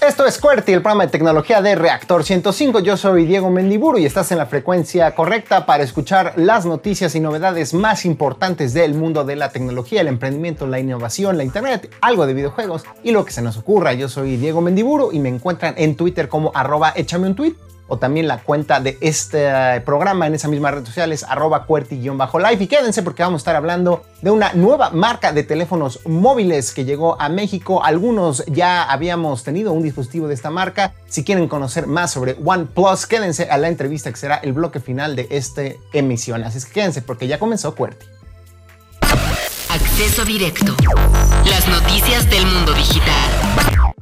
Esto es QWERTY, el programa de tecnología de Reactor 105. Yo soy Diego Mendiburu y estás en la frecuencia correcta para escuchar las noticias y novedades más importantes del mundo de la tecnología, el emprendimiento, la innovación, la internet, algo de videojuegos y lo que se nos ocurra. Yo soy Diego Mendiburu y me encuentran en Twitter como arroba échame un tweet o también la cuenta de este programa en esa misma red social es arroba cuerti-live. Y quédense porque vamos a estar hablando de una nueva marca de teléfonos móviles que llegó a México. Algunos ya habíamos tenido un dispositivo de esta marca. Si quieren conocer más sobre OnePlus, quédense a la entrevista que será el bloque final de esta emisión. Así que quédense porque ya comenzó Cuerti. Acceso directo. Las noticias del mundo digital.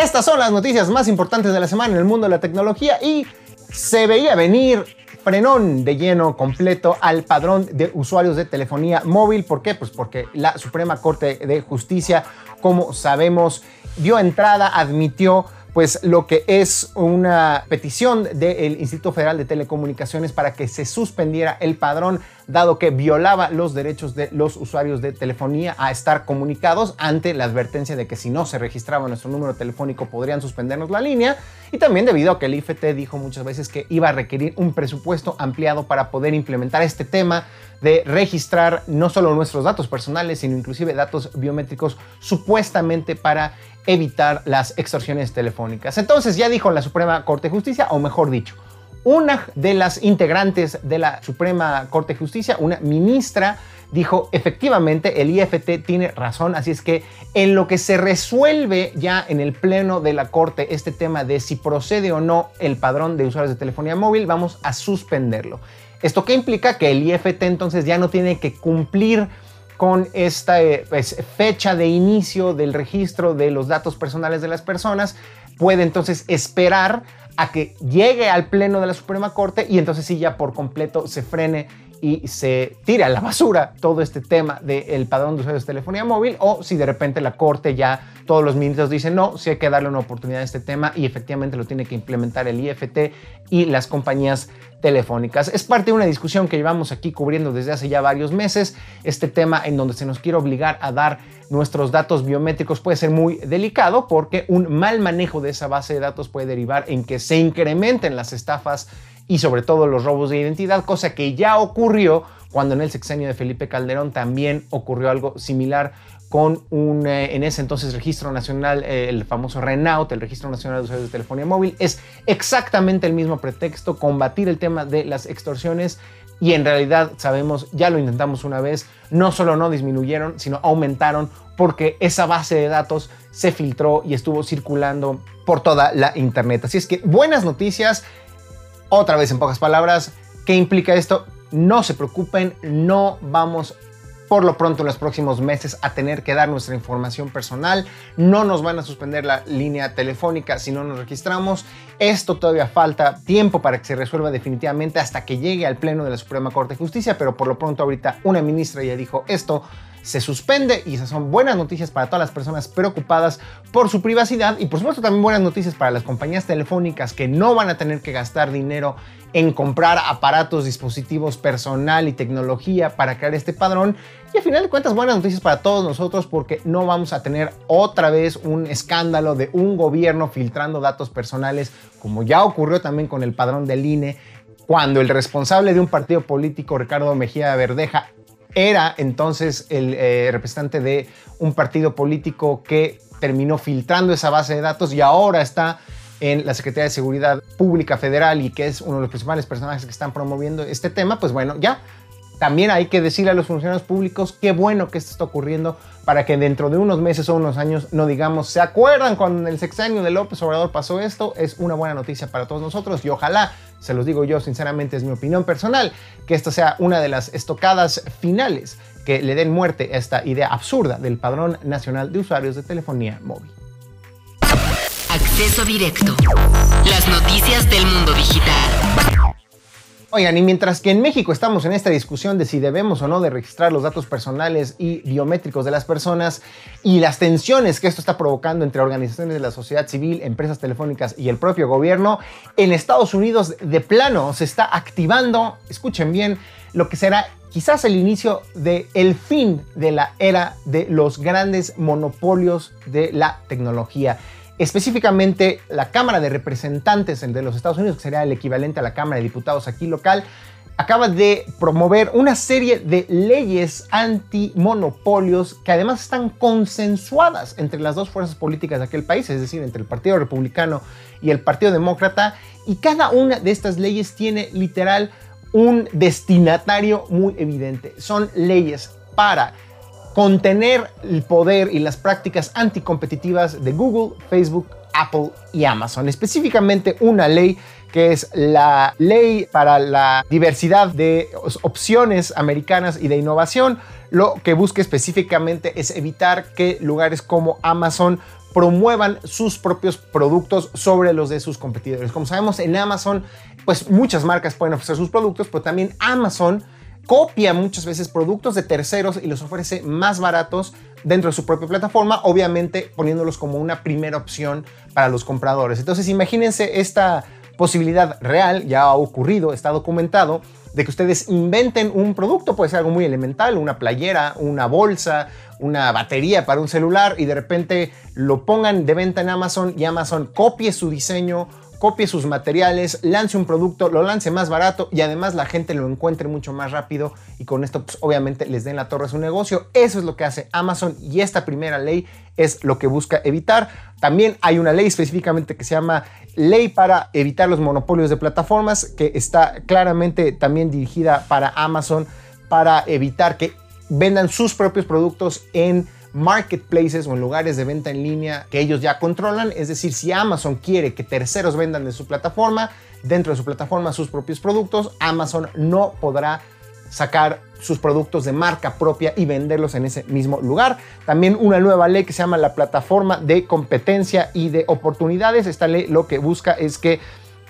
Estas son las noticias más importantes de la semana en el mundo de la tecnología y se veía venir frenón de lleno completo al padrón de usuarios de telefonía móvil. ¿Por qué? Pues porque la Suprema Corte de Justicia, como sabemos, dio entrada, admitió pues lo que es una petición del Instituto Federal de Telecomunicaciones para que se suspendiera el padrón dado que violaba los derechos de los usuarios de telefonía a estar comunicados ante la advertencia de que si no se registraba nuestro número telefónico podrían suspendernos la línea. Y también debido a que el IFT dijo muchas veces que iba a requerir un presupuesto ampliado para poder implementar este tema de registrar no solo nuestros datos personales, sino inclusive datos biométricos supuestamente para evitar las extorsiones telefónicas. Entonces ya dijo la Suprema Corte de Justicia, o mejor dicho, una de las integrantes de la Suprema Corte de Justicia, una ministra, dijo efectivamente el IFT tiene razón, así es que en lo que se resuelve ya en el pleno de la Corte este tema de si procede o no el padrón de usuarios de telefonía móvil, vamos a suspenderlo. ¿Esto qué implica? Que el IFT entonces ya no tiene que cumplir con esta eh, pues, fecha de inicio del registro de los datos personales de las personas, puede entonces esperar a que llegue al pleno de la Suprema Corte y entonces sí ya por completo se frene y se tire a la basura todo este tema del padrón de usuarios de telefonía móvil o si de repente la Corte ya todos los ministros dicen no, sí hay que darle una oportunidad a este tema y efectivamente lo tiene que implementar el IFT y las compañías telefónicas. Es parte de una discusión que llevamos aquí cubriendo desde hace ya varios meses. Este tema en donde se nos quiere obligar a dar nuestros datos biométricos puede ser muy delicado porque un mal manejo de esa base de datos puede derivar en que se incrementen las estafas y sobre todo los robos de identidad, cosa que ya ocurrió cuando en el sexenio de Felipe Calderón también ocurrió algo similar con un, eh, en ese entonces, registro nacional, eh, el famoso RENAUT, el Registro Nacional de Usuarios de Telefonía Móvil. Es exactamente el mismo pretexto, combatir el tema de las extorsiones y en realidad sabemos, ya lo intentamos una vez, no solo no disminuyeron, sino aumentaron porque esa base de datos se filtró y estuvo circulando por toda la internet. Así es que buenas noticias, otra vez, en pocas palabras, ¿qué implica esto? No se preocupen, no vamos por lo pronto en los próximos meses a tener que dar nuestra información personal. No nos van a suspender la línea telefónica si no nos registramos. Esto todavía falta tiempo para que se resuelva definitivamente hasta que llegue al Pleno de la Suprema Corte de Justicia, pero por lo pronto ahorita una ministra ya dijo esto se suspende y esas son buenas noticias para todas las personas preocupadas por su privacidad y por supuesto también buenas noticias para las compañías telefónicas que no van a tener que gastar dinero en comprar aparatos, dispositivos personal y tecnología para crear este padrón. Y al final de cuentas buenas noticias para todos nosotros porque no vamos a tener otra vez un escándalo de un gobierno filtrando datos personales como ya ocurrió también con el padrón del INE cuando el responsable de un partido político, Ricardo Mejía Verdeja, era entonces el eh, representante de un partido político que terminó filtrando esa base de datos y ahora está en la Secretaría de Seguridad Pública Federal y que es uno de los principales personajes que están promoviendo este tema, pues bueno, ya también hay que decirle a los funcionarios públicos qué bueno que esto está ocurriendo para que dentro de unos meses o unos años no digamos, ¿se acuerdan cuando en el sexenio de López Obrador pasó esto? Es una buena noticia para todos nosotros y ojalá, se los digo yo sinceramente, es mi opinión personal, que esto sea una de las estocadas finales que le den muerte a esta idea absurda del Padrón Nacional de Usuarios de Telefonía Móvil. Acceso directo. Las noticias del mundo digital. Oigan, y mientras que en México estamos en esta discusión de si debemos o no de registrar los datos personales y biométricos de las personas y las tensiones que esto está provocando entre organizaciones de la sociedad civil, empresas telefónicas y el propio gobierno, en Estados Unidos de plano se está activando, escuchen bien, lo que será quizás el inicio del el fin de la era de los grandes monopolios de la tecnología específicamente la Cámara de Representantes de los Estados Unidos, que sería el equivalente a la Cámara de Diputados aquí local, acaba de promover una serie de leyes antimonopolios que además están consensuadas entre las dos fuerzas políticas de aquel país, es decir, entre el Partido Republicano y el Partido Demócrata, y cada una de estas leyes tiene literal un destinatario muy evidente. Son leyes para contener el poder y las prácticas anticompetitivas de Google, Facebook, Apple y Amazon. Específicamente una ley que es la ley para la diversidad de opciones americanas y de innovación. Lo que busca específicamente es evitar que lugares como Amazon promuevan sus propios productos sobre los de sus competidores. Como sabemos, en Amazon, pues muchas marcas pueden ofrecer sus productos, pero también Amazon copia muchas veces productos de terceros y los ofrece más baratos dentro de su propia plataforma, obviamente poniéndolos como una primera opción para los compradores. Entonces imagínense esta posibilidad real, ya ha ocurrido, está documentado, de que ustedes inventen un producto, puede ser algo muy elemental, una playera, una bolsa, una batería para un celular y de repente lo pongan de venta en Amazon y Amazon copie su diseño copie sus materiales, lance un producto, lo lance más barato y además la gente lo encuentre mucho más rápido y con esto pues obviamente les den la torre a su negocio. Eso es lo que hace Amazon y esta primera ley es lo que busca evitar. También hay una ley específicamente que se llama Ley para evitar los monopolios de plataformas que está claramente también dirigida para Amazon para evitar que vendan sus propios productos en marketplaces o en lugares de venta en línea que ellos ya controlan. Es decir, si Amazon quiere que terceros vendan de su plataforma, dentro de su plataforma sus propios productos, Amazon no podrá sacar sus productos de marca propia y venderlos en ese mismo lugar. También una nueva ley que se llama la plataforma de competencia y de oportunidades. Esta ley lo que busca es que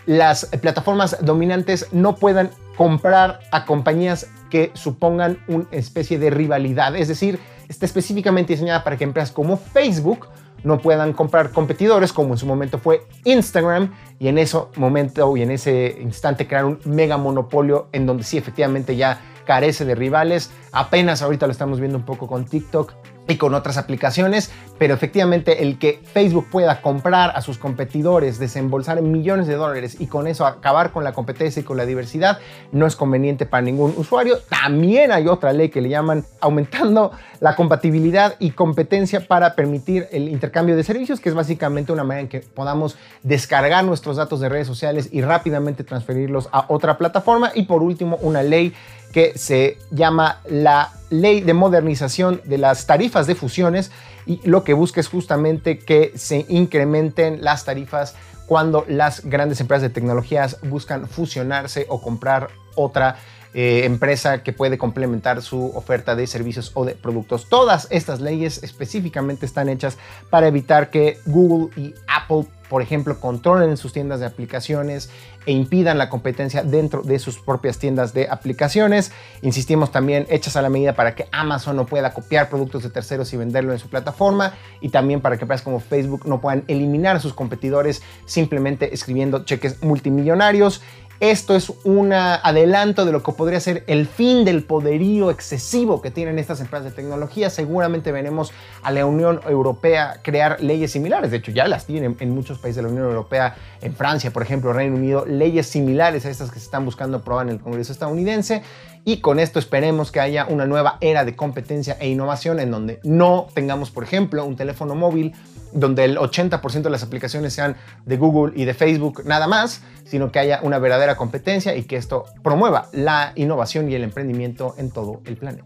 las plataformas dominantes no puedan comprar a compañías que supongan una especie de rivalidad. Es decir, está específicamente diseñada para que empresas como Facebook no puedan comprar competidores como en su momento fue Instagram y en ese momento y en ese instante crear un mega monopolio en donde sí efectivamente ya carece de rivales. Apenas ahorita lo estamos viendo un poco con TikTok y con otras aplicaciones, pero efectivamente el que Facebook pueda comprar a sus competidores, desembolsar millones de dólares y con eso acabar con la competencia y con la diversidad no es conveniente para ningún usuario. También hay otra ley que le llaman aumentando la compatibilidad y competencia para permitir el intercambio de servicios, que es básicamente una manera en que podamos descargar nuestros datos de redes sociales y rápidamente transferirlos a otra plataforma. Y por último, una ley que se llama la Ley de Modernización de las Tarifas de Fusiones y lo que busca es justamente que se incrementen las tarifas cuando las grandes empresas de tecnologías buscan fusionarse o comprar otra eh, empresa que puede complementar su oferta de servicios o de productos. Todas estas leyes específicamente están hechas para evitar que Google y Apple por ejemplo, controlen sus tiendas de aplicaciones e impidan la competencia dentro de sus propias tiendas de aplicaciones. Insistimos también hechas a la medida para que Amazon no pueda copiar productos de terceros y venderlo en su plataforma y también para que empresas como Facebook no puedan eliminar a sus competidores simplemente escribiendo cheques multimillonarios esto es un adelanto de lo que podría ser el fin del poderío excesivo que tienen estas empresas de tecnología. Seguramente veremos a la Unión Europea crear leyes similares. De hecho, ya las tienen en muchos países de la Unión Europea, en Francia, por ejemplo, Reino Unido, leyes similares a estas que se están buscando aprobar en el Congreso estadounidense. Y con esto esperemos que haya una nueva era de competencia e innovación en donde no tengamos, por ejemplo, un teléfono móvil donde el 80% de las aplicaciones sean de Google y de Facebook nada más, sino que haya una verdadera competencia y que esto promueva la innovación y el emprendimiento en todo el planeta.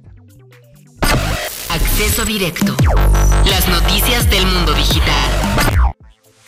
Acceso directo. Las noticias del mundo digital.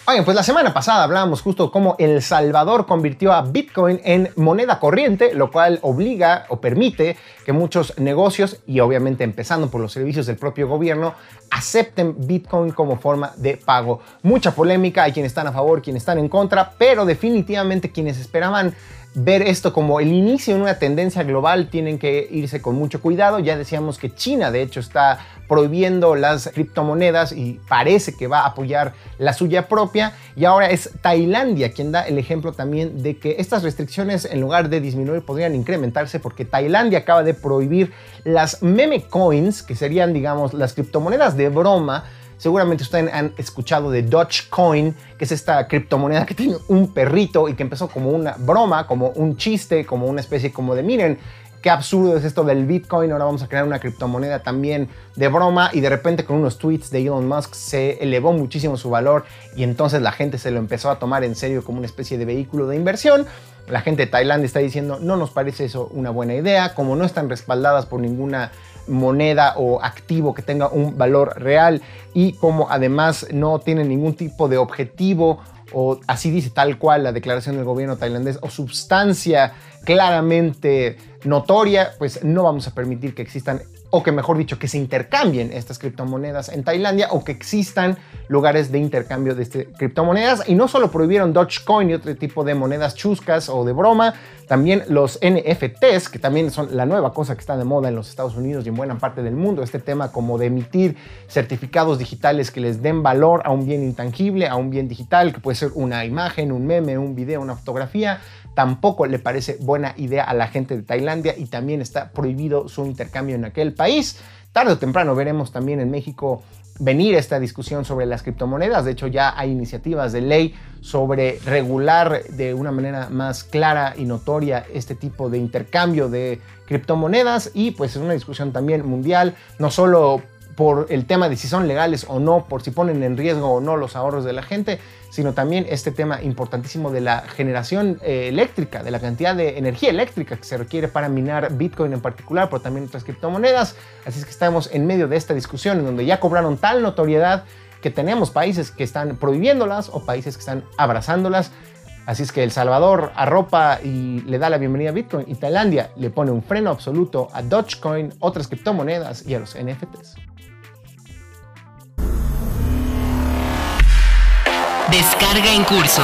Oigan, pues la semana pasada hablábamos justo cómo El Salvador convirtió a Bitcoin en moneda corriente, lo cual obliga o permite que muchos negocios, y obviamente empezando por los servicios del propio gobierno, acepten Bitcoin como forma de pago. Mucha polémica, hay quienes están a favor, quienes están en contra, pero definitivamente quienes esperaban ver esto como el inicio de una tendencia global tienen que irse con mucho cuidado. Ya decíamos que China de hecho está prohibiendo las criptomonedas y parece que va a apoyar la suya propia. Y ahora es Tailandia quien da el ejemplo también de que estas restricciones en lugar de disminuir podrían incrementarse porque Tailandia acaba de prohibir las meme coins, que serían digamos las criptomonedas de broma Seguramente ustedes han escuchado de Dogecoin, que es esta criptomoneda que tiene un perrito y que empezó como una broma, como un chiste, como una especie como de miren, qué absurdo es esto del Bitcoin, ahora vamos a crear una criptomoneda también de broma. Y de repente con unos tweets de Elon Musk se elevó muchísimo su valor y entonces la gente se lo empezó a tomar en serio como una especie de vehículo de inversión. La gente de Tailandia está diciendo, no nos parece eso una buena idea, como no están respaldadas por ninguna moneda o activo que tenga un valor real y como además no tiene ningún tipo de objetivo o así dice tal cual la declaración del gobierno tailandés o sustancia claramente notoria, pues no vamos a permitir que existan o que mejor dicho, que se intercambien estas criptomonedas en Tailandia o que existan lugares de intercambio de este, criptomonedas. Y no solo prohibieron Dogecoin y otro tipo de monedas chuscas o de broma, también los NFTs, que también son la nueva cosa que está de moda en los Estados Unidos y en buena parte del mundo, este tema como de emitir certificados digitales que les den valor a un bien intangible, a un bien digital, que puede ser una imagen, un meme, un video, una fotografía, tampoco le parece buena idea a la gente de Tailandia y también está prohibido su intercambio en aquel país. Tarde o temprano veremos también en México venir esta discusión sobre las criptomonedas. De hecho, ya hay iniciativas de ley sobre regular de una manera más clara y notoria este tipo de intercambio de criptomonedas y pues es una discusión también mundial, no solo por el tema de si son legales o no, por si ponen en riesgo o no los ahorros de la gente, sino también este tema importantísimo de la generación eh, eléctrica, de la cantidad de energía eléctrica que se requiere para minar Bitcoin en particular, pero también otras criptomonedas. Así es que estamos en medio de esta discusión en donde ya cobraron tal notoriedad que tenemos países que están prohibiéndolas o países que están abrazándolas. Así es que El Salvador arropa y le da la bienvenida a Bitcoin y Tailandia le pone un freno absoluto a Dogecoin, otras criptomonedas y a los NFTs. Descarga en curso.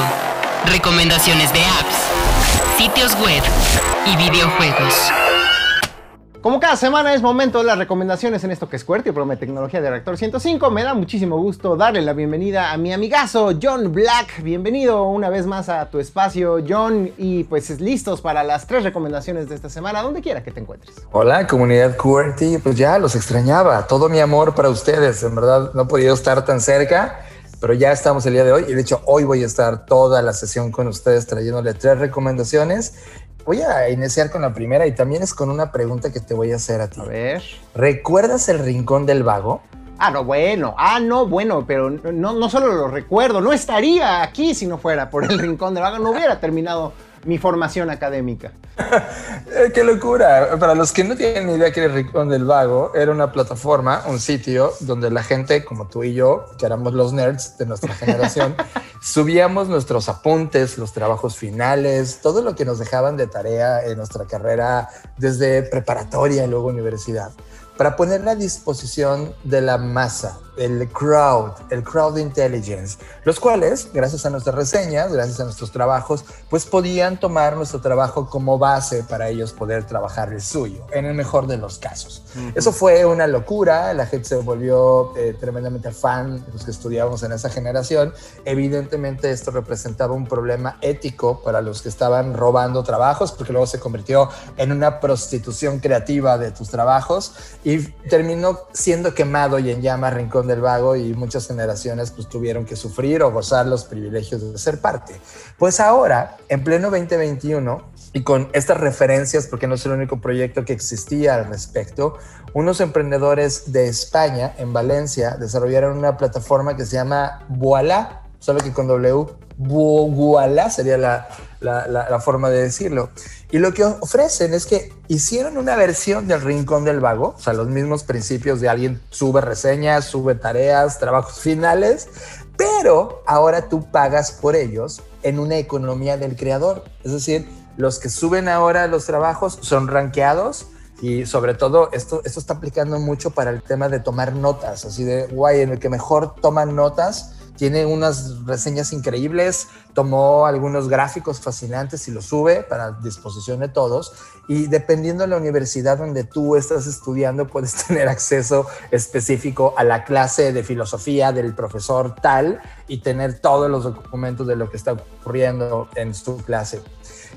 Recomendaciones de apps, sitios web y videojuegos. Como cada semana es momento de las recomendaciones en esto que es Cuerto y Prome Tecnología de Reactor 105. Me da muchísimo gusto darle la bienvenida a mi amigazo John Black. Bienvenido una vez más a tu espacio, John. Y pues listos para las tres recomendaciones de esta semana, donde quiera que te encuentres. Hola, comunidad QWERTY. Pues ya los extrañaba. Todo mi amor para ustedes. En verdad no he podido estar tan cerca pero ya estamos el día de hoy y de hecho hoy voy a estar toda la sesión con ustedes trayéndole tres recomendaciones. Voy a iniciar con la primera y también es con una pregunta que te voy a hacer a ti. A ver. ¿Recuerdas el Rincón del Vago? Ah, no, bueno, ah, no, bueno, pero no, no solo lo recuerdo, no estaría aquí si no fuera por el Rincón del Vago, no hubiera terminado mi formación académica. Eh, ¡Qué locura! Para los que no tienen idea que era Rincón del Vago, era una plataforma, un sitio donde la gente, como tú y yo, que éramos los nerds de nuestra generación, subíamos nuestros apuntes, los trabajos finales, todo lo que nos dejaban de tarea en nuestra carrera desde preparatoria y luego universidad para ponerla a disposición de la masa, el crowd, el crowd intelligence, los cuales, gracias a nuestras reseñas, gracias a nuestros trabajos, pues podían tomar nuestro trabajo como base para ellos poder trabajar el suyo, en el mejor de los casos. Eso fue una locura, la gente se volvió eh, tremendamente fan, los que estudiábamos en esa generación. Evidentemente esto representaba un problema ético para los que estaban robando trabajos, porque luego se convirtió en una prostitución creativa de tus trabajos y terminó siendo quemado y en llamas Rincón del Vago y muchas generaciones pues tuvieron que sufrir o gozar los privilegios de ser parte. Pues ahora, en pleno 2021, y con estas referencias, porque no es el único proyecto que existía al respecto, unos emprendedores de España, en Valencia, desarrollaron una plataforma que se llama Voila, solo que con W, Voila sería la, la, forma de decirlo. Y lo que ofrecen es que hicieron una versión del Rincón del Vago, o sea, los mismos principios de alguien sube reseñas, sube tareas, trabajos finales, pero ahora tú pagas por ellos en una economía del creador. Es decir, los que suben ahora los trabajos son rankeados Y sobre todo, esto, esto está aplicando mucho para el tema de tomar notas, así de, guay, en el que mejor toman notas tiene unas reseñas increíbles, tomó algunos gráficos fascinantes y los sube para disposición de todos. Y dependiendo de la universidad donde tú estás estudiando, puedes tener acceso específico a la clase de filosofía del profesor tal y tener todos los documentos de lo que está ocurriendo en su clase.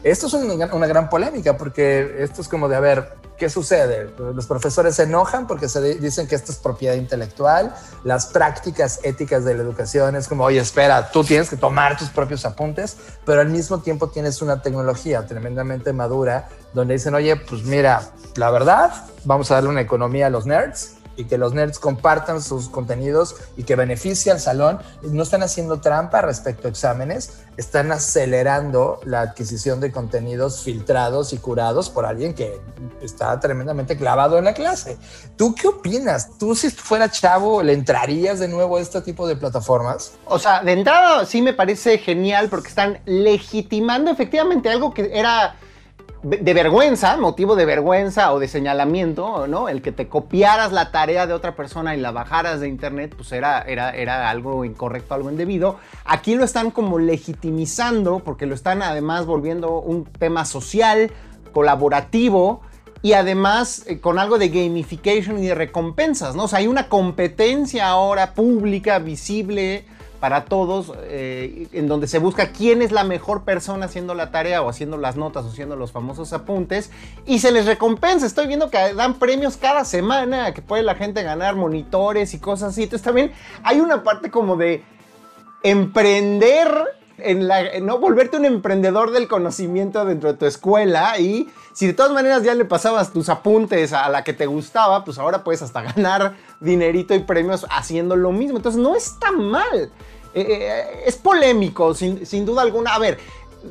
Esto es una, una gran polémica porque esto es como de, a ver, ¿qué sucede? Los profesores se enojan porque se dicen que esto es propiedad intelectual, las prácticas éticas de la educación es como, oye, espera, tú tienes que tomar tus propios apuntes, pero al mismo tiempo tienes una tecnología tremendamente madura donde dicen, oye, pues mira, la verdad, vamos a darle una economía a los nerds y que los nerds compartan sus contenidos y que beneficie al salón. No están haciendo trampa respecto a exámenes, están acelerando la adquisición de contenidos filtrados y curados por alguien que está tremendamente clavado en la clase. ¿Tú qué opinas? ¿Tú si fuera chavo le entrarías de nuevo a este tipo de plataformas? O sea, de entrada sí me parece genial porque están legitimando efectivamente algo que era de vergüenza, motivo de vergüenza o de señalamiento, ¿no? El que te copiaras la tarea de otra persona y la bajaras de internet, pues era, era, era algo incorrecto, algo indebido. Aquí lo están como legitimizando porque lo están además volviendo un tema social, colaborativo y además eh, con algo de gamification y de recompensas, ¿no? O sea, hay una competencia ahora pública, visible, para todos, eh, en donde se busca quién es la mejor persona haciendo la tarea o haciendo las notas o haciendo los famosos apuntes y se les recompensa. Estoy viendo que dan premios cada semana, que puede la gente ganar monitores y cosas así. Entonces también hay una parte como de emprender en la, no volverte un emprendedor del conocimiento dentro de tu escuela y si de todas maneras ya le pasabas tus apuntes a la que te gustaba, pues ahora puedes hasta ganar dinerito y premios haciendo lo mismo. Entonces no está mal. Eh, eh, es polémico, sin, sin duda alguna. A ver,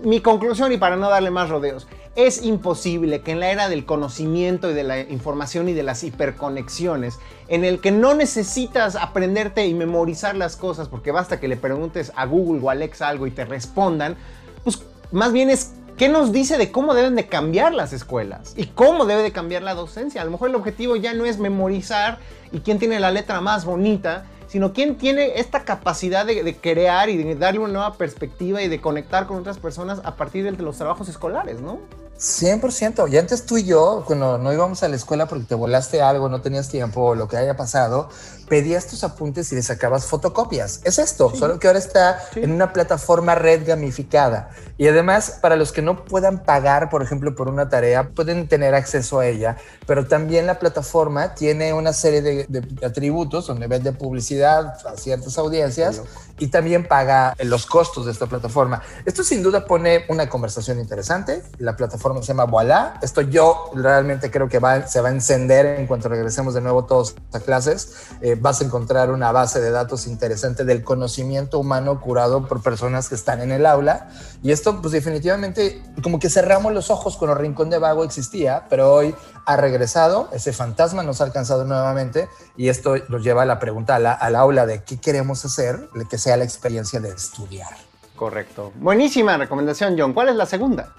mi conclusión y para no darle más rodeos. Es imposible que en la era del conocimiento y de la información y de las hiperconexiones, en el que no necesitas aprenderte y memorizar las cosas, porque basta que le preguntes a Google o Alexa algo y te respondan, pues más bien es qué nos dice de cómo deben de cambiar las escuelas y cómo debe de cambiar la docencia. A lo mejor el objetivo ya no es memorizar y quién tiene la letra más bonita, sino quién tiene esta capacidad de, crear y de darle una nueva perspectiva y de conectar con otras personas a partir de los trabajos escolares, ¿no? 100%. Y antes tú y yo, cuando no íbamos a la escuela porque te volaste algo, no tenías tiempo o lo que haya pasado, pedías tus apuntes y le sacabas fotocopias. Es esto, solo que ahora está en una plataforma red gamificada. Y además, para los que no puedan pagar, por ejemplo, por una tarea, pueden tener acceso a ella, pero también la plataforma tiene una serie de, atributos donde vende publicidad a ciertas audiencias y también paga los costos de esta plataforma. Esto sin duda pone una conversación interesante. La plataforma se llama Voilà. Esto yo realmente creo que va, se va a encender en cuanto regresemos de nuevo todos a clases. Eh, vas a encontrar una base de datos interesante del conocimiento humano curado por personas que están en el aula. Y esto, pues definitivamente, como que cerramos los ojos con el rincón de vago existía, pero hoy ha regresado, ese fantasma nos ha alcanzado nuevamente y esto nos lleva a la pregunta al aula de qué queremos hacer, que sea la experiencia de estudiar. Correcto. Buenísima recomendación, John. ¿Cuál es la segunda?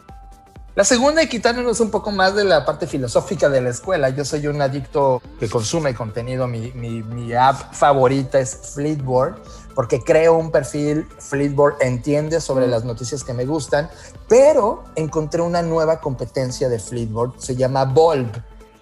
La segunda, y quitándonos un poco más de la parte filosófica de la escuela. Yo soy un adicto que consume contenido. Mi, mi, app favorita es Fleetboard, porque creo un perfil. Fleetboard entiende sobre las noticias que me gustan, pero encontré una nueva competencia de Fleetboard. Se llama Bulb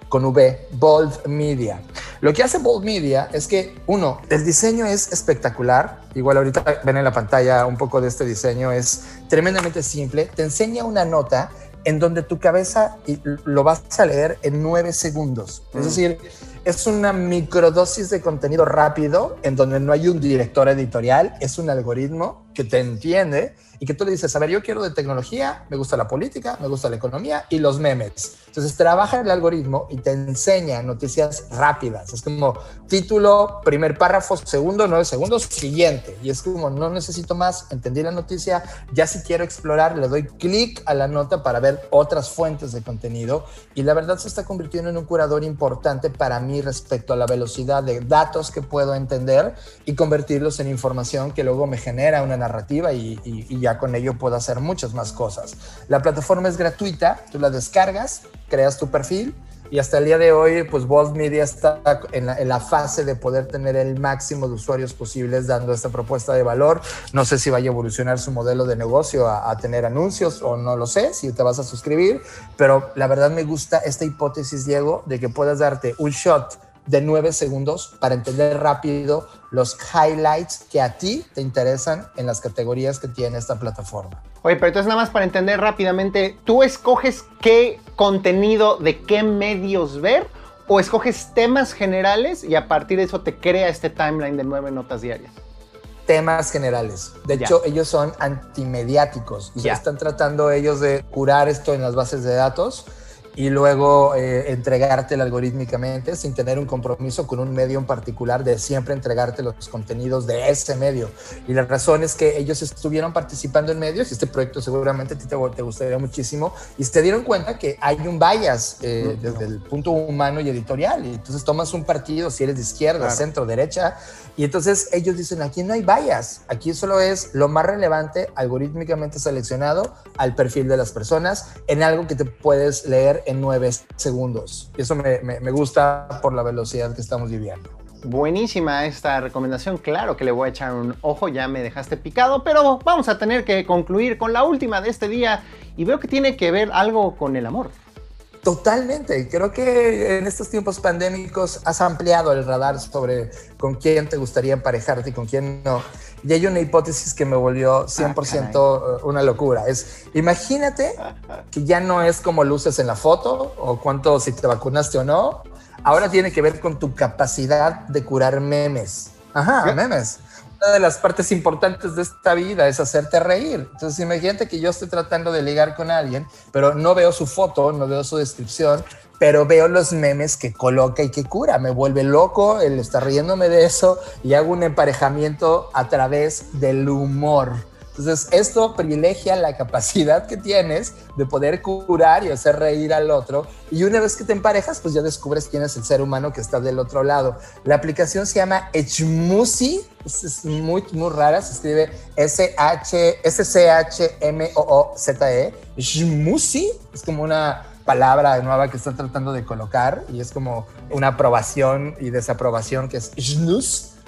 con V, Bold Media. Lo que hace Bold Media es que, uno, el diseño es espectacular. Igual ahorita ven en la pantalla un poco de este diseño. Es tremendamente simple. Te enseña una nota en donde tu cabeza lo vas a leer en nueve segundos. Es mm. decir, es una microdosis de contenido rápido en donde no hay un director editorial, es un algoritmo que te entiende y que tú le dices, a ver, yo quiero de tecnología, me gusta la política, me gusta la economía y los memes. Entonces trabaja el algoritmo y te enseña noticias rápidas. Es como título, primer párrafo, segundo, nueve segundos, siguiente. Y es como, no necesito más, entendí la noticia, ya si quiero explorar, le doy clic a la nota para ver otras fuentes de contenido. Y la verdad se está convirtiendo en un curador importante para mí respecto a la velocidad de datos que puedo entender y convertirlos en información que luego me genera una narrativa y, y ya con ello puedo hacer muchas más cosas. La plataforma es gratuita, tú la descargas, creas tu perfil y hasta el día de hoy, pues Bold Media está en la, fase de poder tener el máximo de usuarios posibles dando esta propuesta de valor. No sé si vaya a evolucionar su modelo de negocio a, a tener anuncios o no lo sé, si te vas a suscribir, pero la verdad me gusta esta hipótesis, Diego, de que puedas darte un shot de nueve segundos para entender rápido los highlights que a ti te interesan en las categorías que tiene esta plataforma. Oye, pero entonces nada más para entender rápidamente, ¿tú escoges qué contenido de qué medios ver o escoges temas generales y a partir de eso te crea este timeline de nueve notas diarias? temas generales. De hecho, ellos son antimediáticos. y están tratando ellos de curar esto en las bases de datos y luego eh, entregártelo algorítmicamente sin tener un compromiso con un medio en particular de siempre entregarte los contenidos de ese medio. Y la razón es que ellos estuvieron participando en medios y este proyecto seguramente a ti te, te gustaría muchísimo. Y se dieron cuenta que hay un bias eh, desde el punto humano y editorial. Y entonces tomas un partido si eres de izquierda, centro, derecha y entonces ellos dicen aquí no hay bias, aquí solo es lo más relevante algorítmicamente seleccionado al perfil de las personas en algo que te puedes leer en nueve segundos. Y eso me, me, gusta por la velocidad que estamos viviendo. Buenísima esta recomendación, claro que le voy a echar un ojo, ya me dejaste picado, pero vamos a tener que concluir con la última de este día y veo que tiene que ver algo con el amor. Totalmente, creo que en estos tiempos pandémicos has ampliado el radar sobre con quién te gustaría emparejarte y con quién no. Y hay una hipótesis que me volvió 100% ah, una locura. Es, imagínate que ya no es como luces en la foto o cuánto si te vacunaste o no. Ahora tiene que ver con tu capacidad de curar memes. Ajá, memes. Una de las partes importantes de esta vida es hacerte reír. Entonces, imagínate que yo estoy tratando de ligar con alguien, pero no veo su foto, no veo su descripción, pero veo los memes que coloca y que cura. Me vuelve loco el estar riéndome de eso y hago un emparejamiento a través del humor. Entonces, esto privilegia la capacidad que tienes de poder curar y hacer reír al otro. Y una vez que te emparejas, pues ya descubres quién es el ser humano que está del otro lado. La aplicación se llama Echmusi. Es muy, muy rara. Se escribe S-C-H-M-O-O-Z-E. Echmusi. Es como una palabra nueva que están tratando de colocar y es como una aprobación y desaprobación que es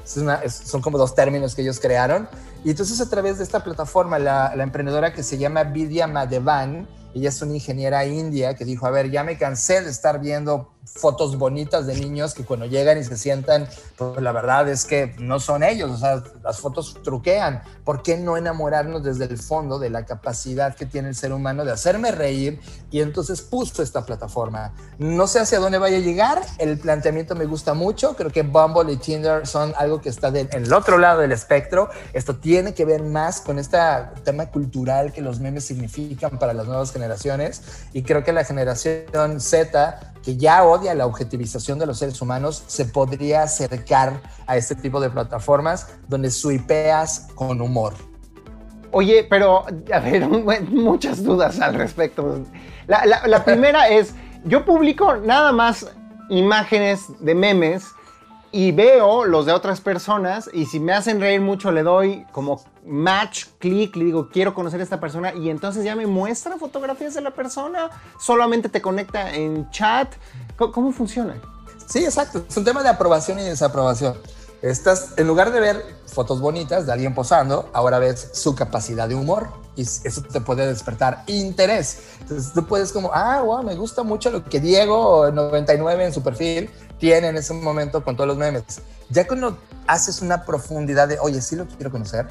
son como dos términos que ellos crearon. Y entonces a través de esta plataforma, la, la emprendedora que se llama Vidya Madevan, ella es una ingeniera india que dijo, a ver, ya me cansé de estar viendo fotos bonitas de niños que cuando llegan y se sientan, pues la verdad es que no son ellos, o sea, las fotos truquean. ¿Por qué no enamorarnos desde el fondo de la capacidad que tiene el ser humano de hacerme reír? Y entonces puso esta plataforma. No sé hacia dónde vaya a llegar, el planteamiento me gusta mucho, creo que Bumble y Tinder son algo que está en el otro lado del espectro. Esto tiene que ver más con este tema cultural que los memes significan para las nuevas generaciones y creo que la generación Z que ya odia la objetivización de los seres humanos, se podría acercar a este tipo de plataformas donde suipeas con humor. Oye, pero a ver, muchas dudas al respecto. La, primera es, yo publico nada más imágenes de memes y veo los de otras personas y si me hacen reír mucho le doy como match, clic, le digo quiero conocer a esta persona y entonces ya me muestra fotografías de la persona, solamente te conecta en chat. ¿Cómo, funciona? Sí, exacto. Es un tema de aprobación y desaprobación. Estás, en lugar de ver fotos bonitas de alguien posando, ahora ves su capacidad de humor y eso te puede despertar interés. Entonces tú puedes como, ah, wow, me gusta mucho lo que Diego 99 en su perfil tiene en ese momento con todos los memes. Ya cuando haces una profundidad de, oye, sí lo quiero conocer,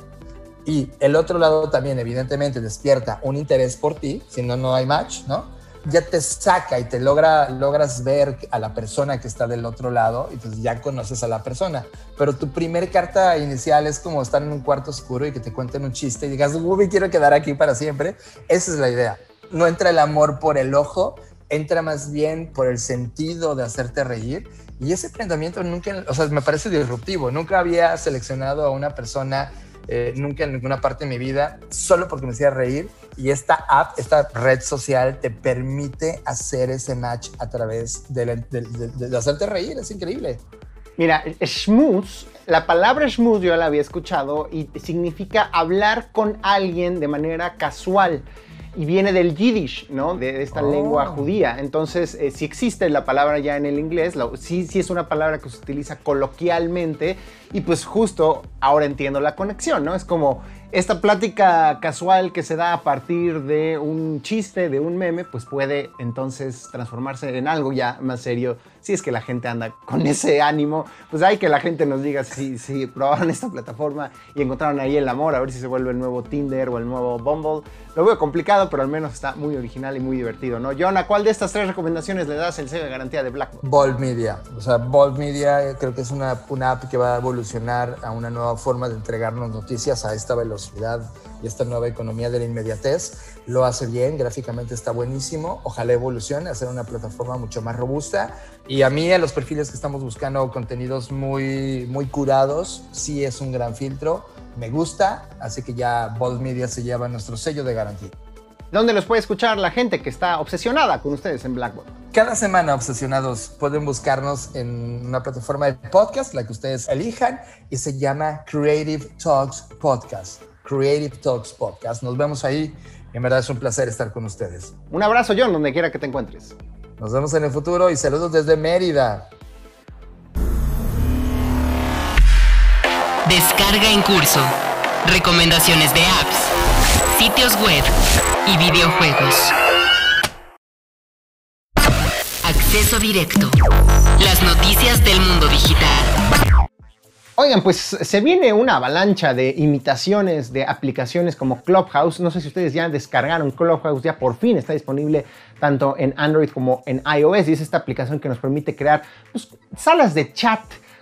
y el otro lado también evidentemente despierta un interés por ti, si no, no hay match, ¿no? Ya te saca y te logra, logras ver a la persona que está del otro lado y pues ya conoces a la persona. Pero tu primer carta inicial es como estar en un cuarto oscuro y que te cuenten un chiste y digas, uy, quiero quedar aquí para siempre. Esa es la idea. No entra el amor por el ojo, entra más bien por el sentido de hacerte reír. Y ese planteamiento nunca, o sea, me parece disruptivo. Nunca había seleccionado a una persona, eh, nunca en ninguna parte de mi vida, solo porque me hacía reír. Y esta app, esta red social, te permite hacer ese match a través de, de, hacerte reír. Es increíble. Mira, schmooze, la palabra schmooze yo la había escuchado y significa hablar con alguien de manera casual. Y viene del Yiddish, ¿no? De, esta Oh. lengua judía. Entonces, eh, si existe la palabra ya en el inglés, la- sí, sí es una palabra que se utiliza coloquialmente y pues justo ahora entiendo la conexión, ¿no? Es como esta plática casual que se da a partir de un chiste, de un meme, pues puede entonces transformarse en algo ya más serio. Si es que la gente anda con ese ánimo, pues hay que la gente nos diga si, si probaron esta plataforma y encontraron ahí el amor, a ver si se vuelve el nuevo Tinder o el nuevo Bumble. Lo veo complicado, pero al menos está muy original y muy divertido, ¿no? Jonah, ¿cuál de estas tres recomendaciones le das el sello de garantía de Blackboard? Bold Media. O sea, Bold Media eh, creo que es una, una app que va a evolucionar a una nueva forma de entregarnos noticias a esta velocidad y esta nueva economía de la inmediatez. Lo hace bien, gráficamente está buenísimo. Ojalá evolucione a ser una plataforma mucho más robusta. Y a mí, a los perfiles que estamos buscando contenidos muy, muy curados, sí es un gran filtro. Me gusta, así que ya Bold Media se lleva nuestro sello de garantía. ¿Dónde los puede escuchar la gente que está obsesionada con ustedes en Blackboard? Cada semana, obsesionados, pueden buscarnos en una plataforma de podcast, la que ustedes elijan, y se llama Creative Talks Podcast. Creative Talks Podcast. Nos vemos ahí. En verdad es un placer estar con ustedes. Un abrazo, John, donde quiera que te encuentres. Nos vemos en el futuro y saludos desde Mérida. Descarga en curso. Recomendaciones de apps, sitios web y videojuegos. Acceso directo. Las noticias del mundo digital. Oigan, pues se viene una avalancha de imitaciones de aplicaciones como Clubhouse. No sé si ustedes ya descargaron Clubhouse, ya por fin está disponible tanto en Android como en iOS y es esta aplicación que nos permite crear pues, salas de chat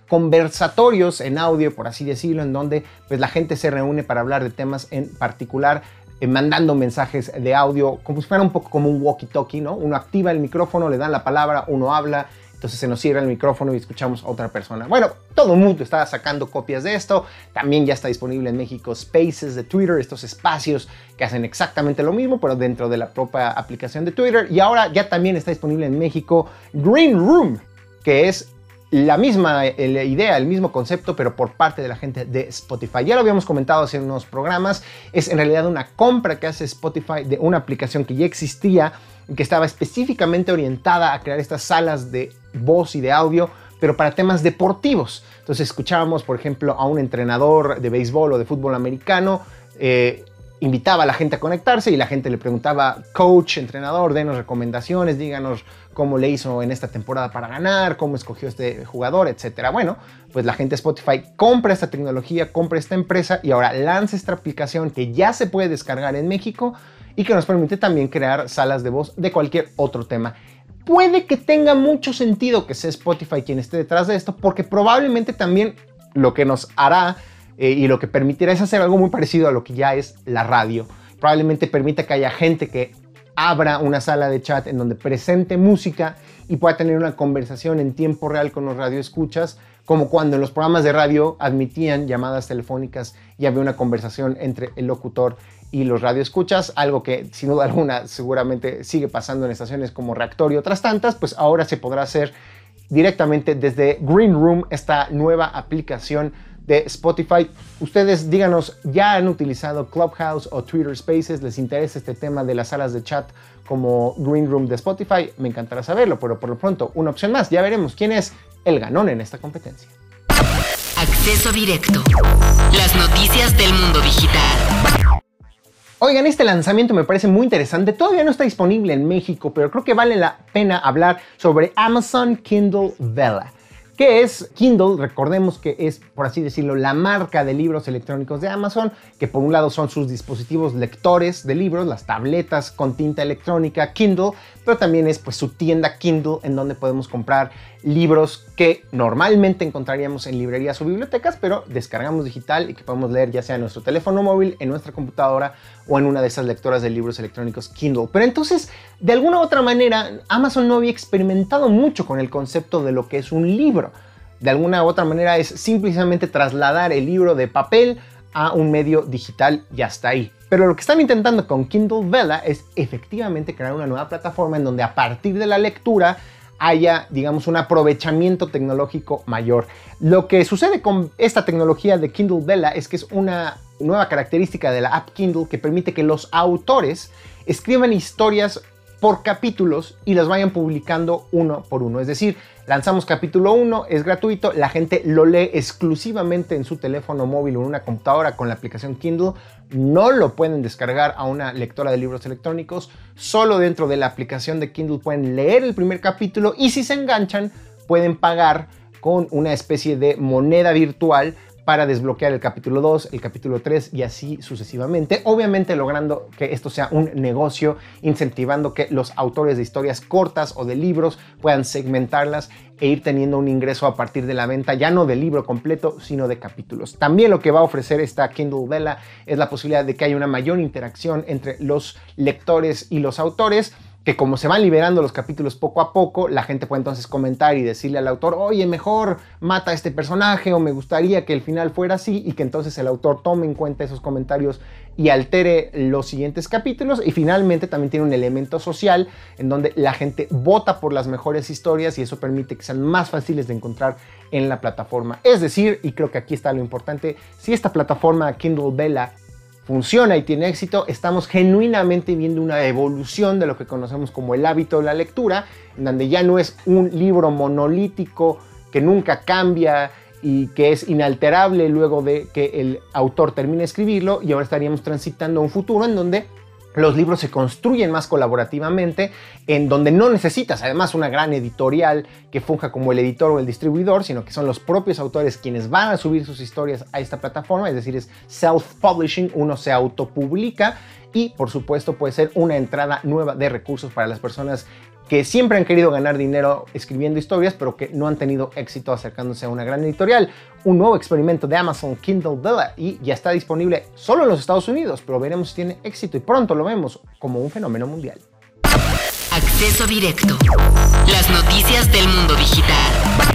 conversatorios en audio, por así decirlo, en donde pues, la gente se reúne para hablar de temas en particular, eh, mandando mensajes de audio, como si fuera un poco como un walkie-talkie, ¿no? Uno activa el micrófono, le dan la palabra, uno habla, entonces se nos cierra el micrófono y escuchamos a otra persona. Bueno, todo el mundo está sacando copias de esto. También ya está disponible en México Spaces de Twitter, estos espacios que hacen exactamente lo mismo, pero dentro de la propia aplicación de Twitter. Y ahora ya también está disponible en México Green Room, que es la misma eh, idea, el mismo concepto, pero por parte de la gente de Spotify. Ya lo habíamos comentado hace unos programas, es en realidad una compra que hace Spotify de una aplicación que ya existía y que estaba específicamente orientada a crear estas salas de voz y de audio, pero para temas deportivos. Entonces escuchábamos, por ejemplo, a un entrenador de béisbol o de fútbol americano. eh, invitaba a la gente a conectarse y la gente le preguntaba, coach, entrenador, denos recomendaciones, díganos cómo le hizo en esta temporada para ganar, cómo escogió este jugador, etcétera. Bueno, pues la gente de Spotify compra esta tecnología, compra esta empresa y ahora lanza esta aplicación que ya se puede descargar en México y que nos permite también crear salas de voz de cualquier otro tema. Puede que tenga mucho sentido que sea Spotify quien esté detrás de esto, porque probablemente también lo que nos hará eh, y lo que permitirá es hacer algo muy parecido a lo que ya es la radio. Probablemente permita que haya gente que abra una sala de chat en donde presente música y pueda tener una conversación en tiempo real con los radioescuchas, como cuando en los programas de radio admitían llamadas telefónicas y había una conversación entre el locutor y los radioescuchas, algo que sin duda alguna seguramente sigue pasando en estaciones como Reactor y otras tantas, pues ahora se podrá hacer directamente desde Green Room, esta nueva aplicación de Spotify. Ustedes díganos, ¿ya han utilizado Clubhouse o Twitter Spaces? ¿Les interesa este tema de las salas de chat como Green Room de Spotify? Me encantará saberlo, pero por lo pronto, una opción más. Ya veremos quién es el ganón en esta competencia. Acceso directo. Las noticias del mundo digital. Oigan, este lanzamiento me parece muy interesante. Todavía no está disponible en México, pero creo que vale la pena hablar sobre Amazon Kindle Vela. ¿Qué es Kindle? Recordemos que es, por así decirlo, la marca de libros electrónicos de Amazon, que por un lado son sus dispositivos lectores de libros, las tabletas con tinta electrónica Kindle, pero también es pues su tienda Kindle en donde podemos comprar libros que normalmente encontraríamos en librerías o bibliotecas, pero descargamos digital y que podemos leer ya sea en nuestro teléfono móvil, en nuestra computadora o en una de esas lectoras de libros electrónicos Kindle. Pero entonces, de alguna u otra manera, Amazon no había experimentado mucho con el concepto de lo que es un libro. De alguna u otra manera es simplemente trasladar el libro de papel a un medio digital y hasta ahí. Pero lo que están intentando con Kindle Vela es efectivamente crear una nueva plataforma en donde a partir de la lectura haya, digamos, un aprovechamiento tecnológico mayor. Lo que sucede con esta tecnología de Kindle Vela es que es una nueva característica de la app Kindle que permite que los autores escriban historias por capítulos y las vayan publicando uno por uno. Es decir, lanzamos capítulo 1, es gratuito, la gente lo lee exclusivamente en su teléfono móvil o en una computadora con la aplicación Kindle. No lo pueden descargar a una lectora de libros electrónicos, solo dentro de la aplicación de Kindle pueden leer el primer capítulo y si se enganchan pueden pagar con una especie de moneda virtual para desbloquear el capítulo 2, el capítulo 3 y así sucesivamente, obviamente logrando que esto sea un negocio, incentivando que los autores de historias cortas o de libros puedan segmentarlas e ir teniendo un ingreso a partir de la venta, ya no del libro completo, sino de capítulos. También lo que va a ofrecer esta Kindle Vela es la posibilidad de que haya una mayor interacción entre los lectores y los autores que como se van liberando los capítulos poco a poco, la gente puede entonces comentar y decirle al autor, oye, mejor mata a este personaje o me gustaría que el final fuera así y que entonces el autor tome en cuenta esos comentarios y altere los siguientes capítulos y finalmente también tiene un elemento social en donde la gente vota por las mejores historias y eso permite que sean más fáciles de encontrar en la plataforma. Es decir, y creo que aquí está lo importante, si esta plataforma Kindle Bella funciona y tiene éxito, estamos genuinamente viendo una evolución de lo que conocemos como el hábito de la lectura, en donde ya no es un libro monolítico que nunca cambia y que es inalterable luego de que el autor termine de escribirlo, y ahora estaríamos transitando a un futuro en donde los libros se construyen más colaborativamente, en donde no necesitas además una gran editorial que funja como el editor o el distribuidor, sino que son los propios autores quienes van a subir sus historias a esta plataforma, es decir, es self-publishing, uno se autopublica y por supuesto puede ser una entrada nueva de recursos para las personas que siempre han querido ganar dinero escribiendo historias, pero que no han tenido éxito acercándose a una gran editorial. Un nuevo experimento de Amazon Kindle Villa y ya está disponible solo en los Estados Unidos, pero veremos si tiene éxito y pronto lo vemos como un fenómeno mundial. Acceso directo. Las noticias del mundo digital.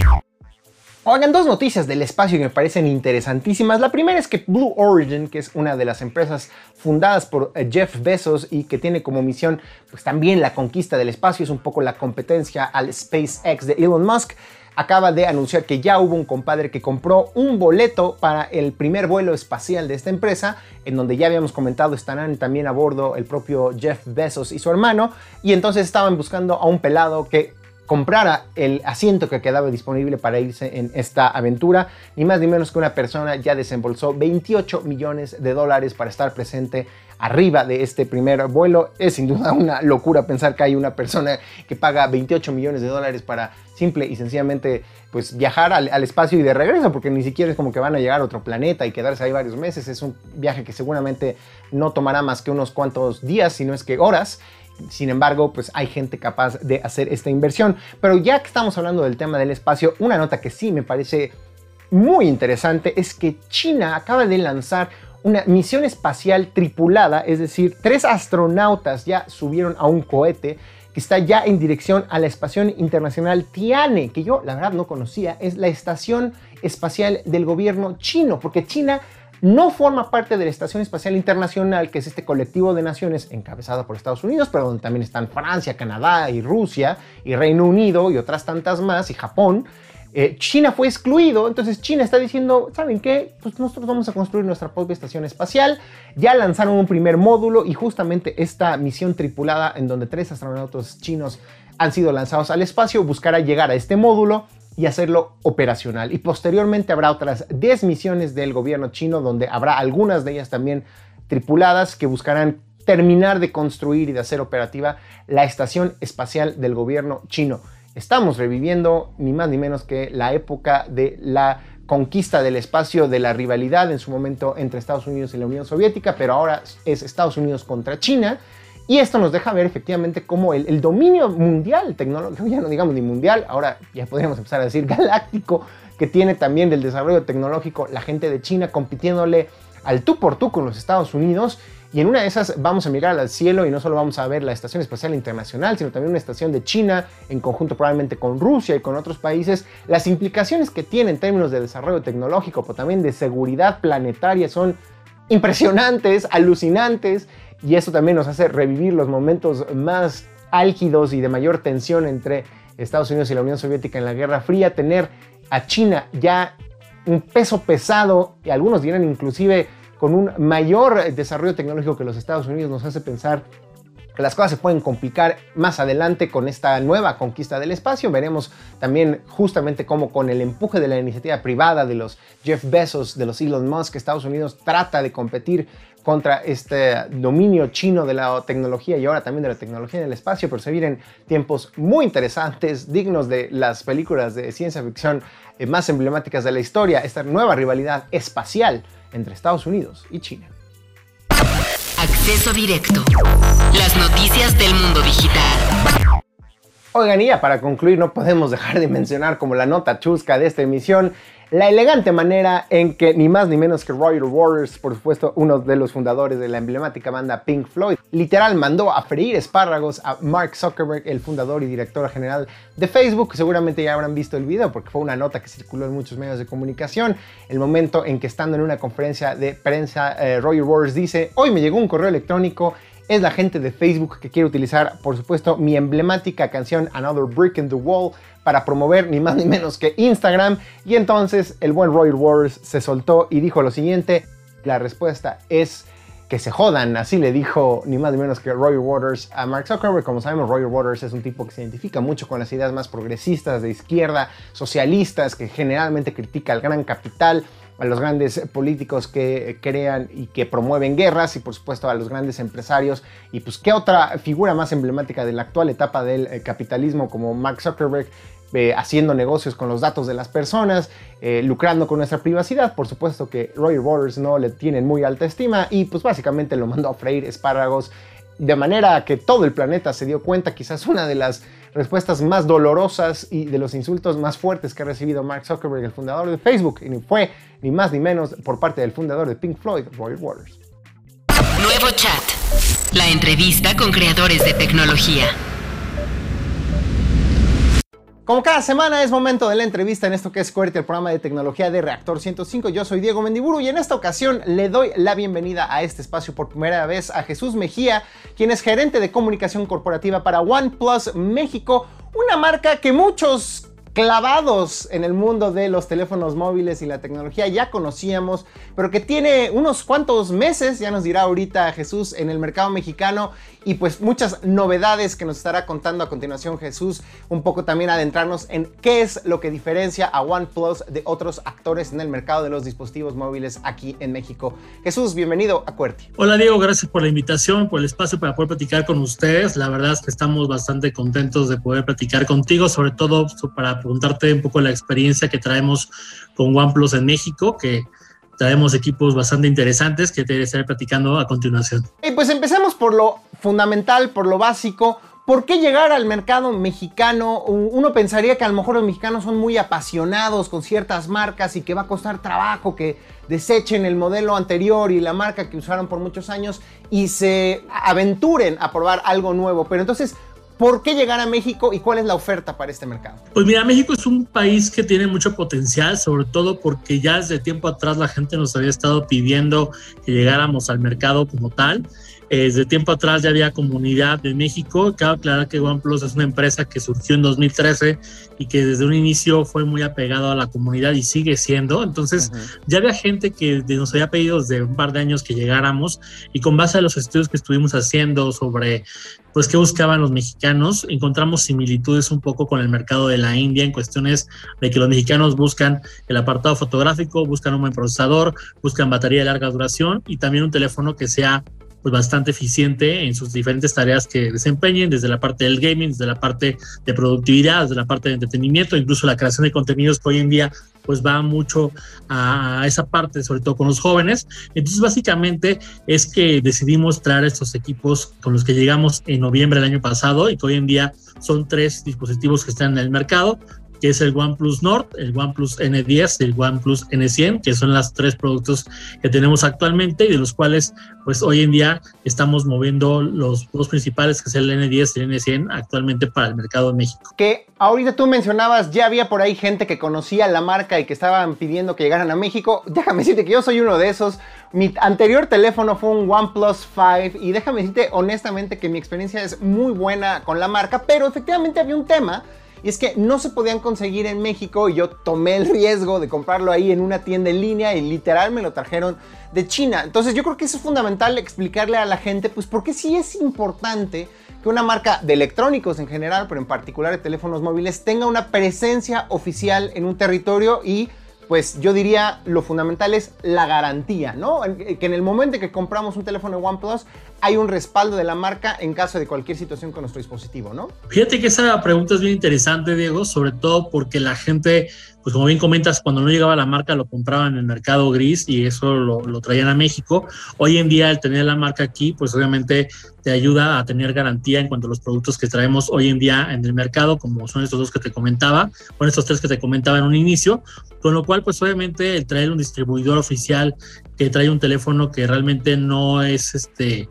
Oigan, dos noticias del espacio que me parecen interesantísimas. La primera es que Blue Origin, que es una de las empresas fundadas por eh, Jeff Bezos y que tiene como misión pues también la conquista del espacio, es un poco la competencia al SpaceX de Elon Musk, acaba de anunciar que ya hubo un compadre que compró un boleto para el primer vuelo espacial de esta empresa, en donde ya habíamos comentado estarán también a bordo el propio Jeff Bezos y su hermano, y entonces estaban buscando a un pelado que comprara el asiento que quedaba disponible para irse en esta aventura. Ni más ni menos que una persona ya desembolsó 28 millones de dólares para estar presente arriba de este primer vuelo. Es sin duda una locura pensar que hay una persona que paga 28 millones de dólares para simple y sencillamente pues viajar al, al, espacio y de regreso, porque ni siquiera es como que van a llegar a otro planeta y quedarse ahí varios meses. Es un viaje que seguramente no tomará más que unos cuantos días, si no es que horas. Sin embargo, pues hay gente capaz de hacer esta inversión. Pero ya que estamos hablando del tema del espacio, una nota que sí me parece muy interesante es que China acaba de lanzar una misión espacial tripulada, es decir, tres astronautas ya subieron a un cohete que está ya en dirección a la Estación Internacional Tiane, que yo la verdad no conocía, es la estación espacial del gobierno chino, porque China no forma parte de la Estación Espacial Internacional, que es este colectivo de naciones encabezado por Estados Unidos, pero donde también están Francia, Canadá y Rusia y Reino Unido y otras tantas más y Japón. Eh, China fue excluido, entonces China está diciendo, ¿saben qué? Pues nosotros vamos a construir nuestra propia estación espacial. Ya lanzaron un primer módulo y justamente esta misión tripulada en donde tres astronautas chinos han sido lanzados al espacio buscará llegar a este módulo y hacerlo operacional. Y posteriormente habrá otras 10 misiones del gobierno chino donde habrá algunas de ellas también tripuladas que buscarán terminar de construir y de hacer operativa la estación espacial del gobierno chino. Estamos reviviendo ni más ni menos que la época de la conquista del espacio, de la rivalidad en su momento entre Estados Unidos y la Unión Soviética, pero ahora es Estados Unidos contra China y esto nos deja ver efectivamente cómo el, dominio mundial tecnológico, ya no digamos ni mundial, ahora ya podríamos empezar a decir galáctico, que tiene también del desarrollo tecnológico la gente de China compitiéndole al tú por tú con los Estados Unidos. Y en una de esas vamos a mirar al cielo y no solo vamos a ver la Estación Espacial Internacional, sino también una estación de China en conjunto probablemente con Rusia y con otros países. Las implicaciones que tiene en términos de desarrollo tecnológico, pero también de seguridad planetaria son impresionantes, alucinantes y eso también nos hace revivir los momentos más álgidos y de mayor tensión entre Estados Unidos y la Unión Soviética en la Guerra Fría, tener a China ya un peso pesado, y algunos dirán inclusive con un mayor desarrollo tecnológico que los Estados Unidos, nos hace pensar las cosas se pueden complicar más adelante con esta nueva conquista del espacio. Veremos también justamente cómo con el empuje de la iniciativa privada de los Jeff Bezos, de los Elon Musk, Estados Unidos trata de competir contra este dominio chino de la tecnología y ahora también de la tecnología en el espacio, pero se vienen tiempos muy interesantes, dignos de las películas de ciencia ficción eh, más emblemáticas de la historia, esta nueva rivalidad espacial entre Estados Unidos y China. Acceso directo. Las noticias del mundo digital. Oigan, y ya para concluir, no podemos dejar de mencionar como la nota chusca de esta emisión la elegante manera en que ni más ni menos que Roger Waters, por supuesto uno de los fundadores de la emblemática banda Pink Floyd, literal mandó a freír espárragos a Mark Zuckerberg, el fundador y director general de Facebook. Seguramente ya habrán visto el video porque fue una nota que circuló en muchos medios de comunicación. El momento en que estando en una conferencia de prensa, eh, Roger Waters dice, hoy me llegó un correo electrónico es la gente de Facebook que quiere utilizar, por supuesto, mi emblemática canción Another Brick in the Wall para promover ni más ni menos que Instagram. Y entonces el buen Roger Waters se soltó y dijo lo siguiente, la respuesta es que se jodan, así le dijo ni más ni menos que Roger Waters a Mark Zuckerberg. Como sabemos, Roger Waters es un tipo que se identifica mucho con las ideas más progresistas de izquierda, socialistas, que generalmente critica al gran capital, a los grandes políticos que crean y que promueven guerras y por supuesto a los grandes empresarios. Y pues qué otra figura más emblemática de la actual etapa del eh, capitalismo como Mark Zuckerberg eh, haciendo negocios con los datos de las personas, eh, lucrando con nuestra privacidad. Por supuesto que Roger Waters no le tienen muy alta estima y pues básicamente lo mandó a freír espárragos de manera que todo el planeta se dio cuenta, quizás una de las respuestas más dolorosas y de los insultos más fuertes que ha recibido Mark Zuckerberg, el fundador de Facebook, y fue ni más ni menos por parte del fundador de Pink Floyd, Roger Waters. Nuevo chat. La entrevista con creadores de tecnología. Como cada semana es momento de la entrevista en esto que es Coerte, el programa de tecnología de Reactor 105. Yo soy Diego Mendiburu y en esta ocasión le doy la bienvenida a este espacio por primera vez a Jesús Mejía, quien es gerente de comunicación corporativa para OnePlus México, una marca que muchos clavados en el mundo de los teléfonos móviles y la tecnología ya conocíamos, pero que tiene unos cuantos meses, ya nos dirá ahorita Jesús, en el mercado mexicano y pues muchas novedades que nos estará contando a continuación Jesús, un poco también adentrarnos en qué es lo que diferencia a OnePlus de otros actores en el mercado de los dispositivos móviles aquí en México. Jesús, bienvenido a Cuerti. Hola Diego, gracias por la invitación, por el espacio para poder platicar con ustedes. La verdad es que estamos bastante contentos de poder platicar contigo, sobre todo para preguntarte un poco la experiencia que traemos con OnePlus en México, que traemos equipos bastante interesantes que te estaré platicando a continuación. Pues empecemos por lo fundamental, por lo básico. ¿Por qué llegar al mercado mexicano? Uno pensaría que a lo mejor los mexicanos son muy apasionados con ciertas marcas y que va a costar trabajo que desechen el modelo anterior y la marca que usaron por muchos años y se aventuren a probar algo nuevo. Pero entonces, ¿Por qué llegar a México y cuál es la oferta para este mercado? Pues mira, México es un país que tiene mucho potencial, sobre todo porque ya desde tiempo atrás la gente nos había estado pidiendo que llegáramos al mercado como tal. Eh, desde tiempo atrás ya había comunidad de México. Cabe aclarar que OnePlus es una empresa que surgió en 2013 y que desde un inicio fue muy apegado a la comunidad y sigue siendo. Entonces, ya había gente que nos había pedido desde un par de años que llegáramos y con base a los estudios que estuvimos haciendo sobre pues qué buscaban los mexicanos, encontramos similitudes un poco con el mercado de la India en cuestiones de que los mexicanos buscan el apartado fotográfico, buscan un buen procesador, buscan batería de larga duración y también un teléfono que sea pues bastante eficiente en sus diferentes tareas que desempeñen, desde la parte del gaming, desde la parte de productividad, desde la parte de entretenimiento, incluso la creación de contenidos que hoy en día pues va mucho a esa parte, sobre todo con los jóvenes. Entonces, básicamente es que decidimos traer estos equipos con los que llegamos en noviembre del año pasado y que hoy en día son tres dispositivos que están en el mercado que es el OnePlus Nord, el OnePlus N10 y el OnePlus N100, que son los tres productos que tenemos actualmente y de los cuales pues hoy en día estamos moviendo los dos principales, que es el N10 y el N100 actualmente para el mercado de México. Que ahorita tú mencionabas, ya había por ahí gente que conocía la marca y que estaban pidiendo que llegaran a México. Déjame decirte que yo soy uno de esos. Mi anterior teléfono fue un OnePlus 5 y déjame decirte honestamente que mi experiencia es muy buena con la marca, pero efectivamente había un tema y es que no se podían conseguir en México y yo tomé el riesgo de comprarlo ahí en una tienda en línea y literal me lo trajeron de China. Entonces yo creo que es fundamental explicarle a la gente pues por qué sí es importante que una marca de electrónicos en general, pero en particular de teléfonos móviles, tenga una presencia oficial en un territorio y pues yo diría lo fundamental es la garantía, ¿no? Que en el momento en que compramos un teléfono OnePlus hay un respaldo de la marca en caso de cualquier situación con nuestro dispositivo, ¿no? Fíjate que esa pregunta es bien interesante, Diego, sobre todo porque la gente, pues como bien comentas, cuando no llegaba la marca lo compraban en el mercado gris y eso lo, traían a México. Hoy en día el tener la marca aquí, pues obviamente te ayuda a tener garantía en cuanto a los productos que traemos hoy en día en el mercado, como son estos dos que te comentaba, o estos tres que te comentaba en un inicio, con lo cual pues obviamente el traer un distribuidor oficial que trae un teléfono que realmente no es este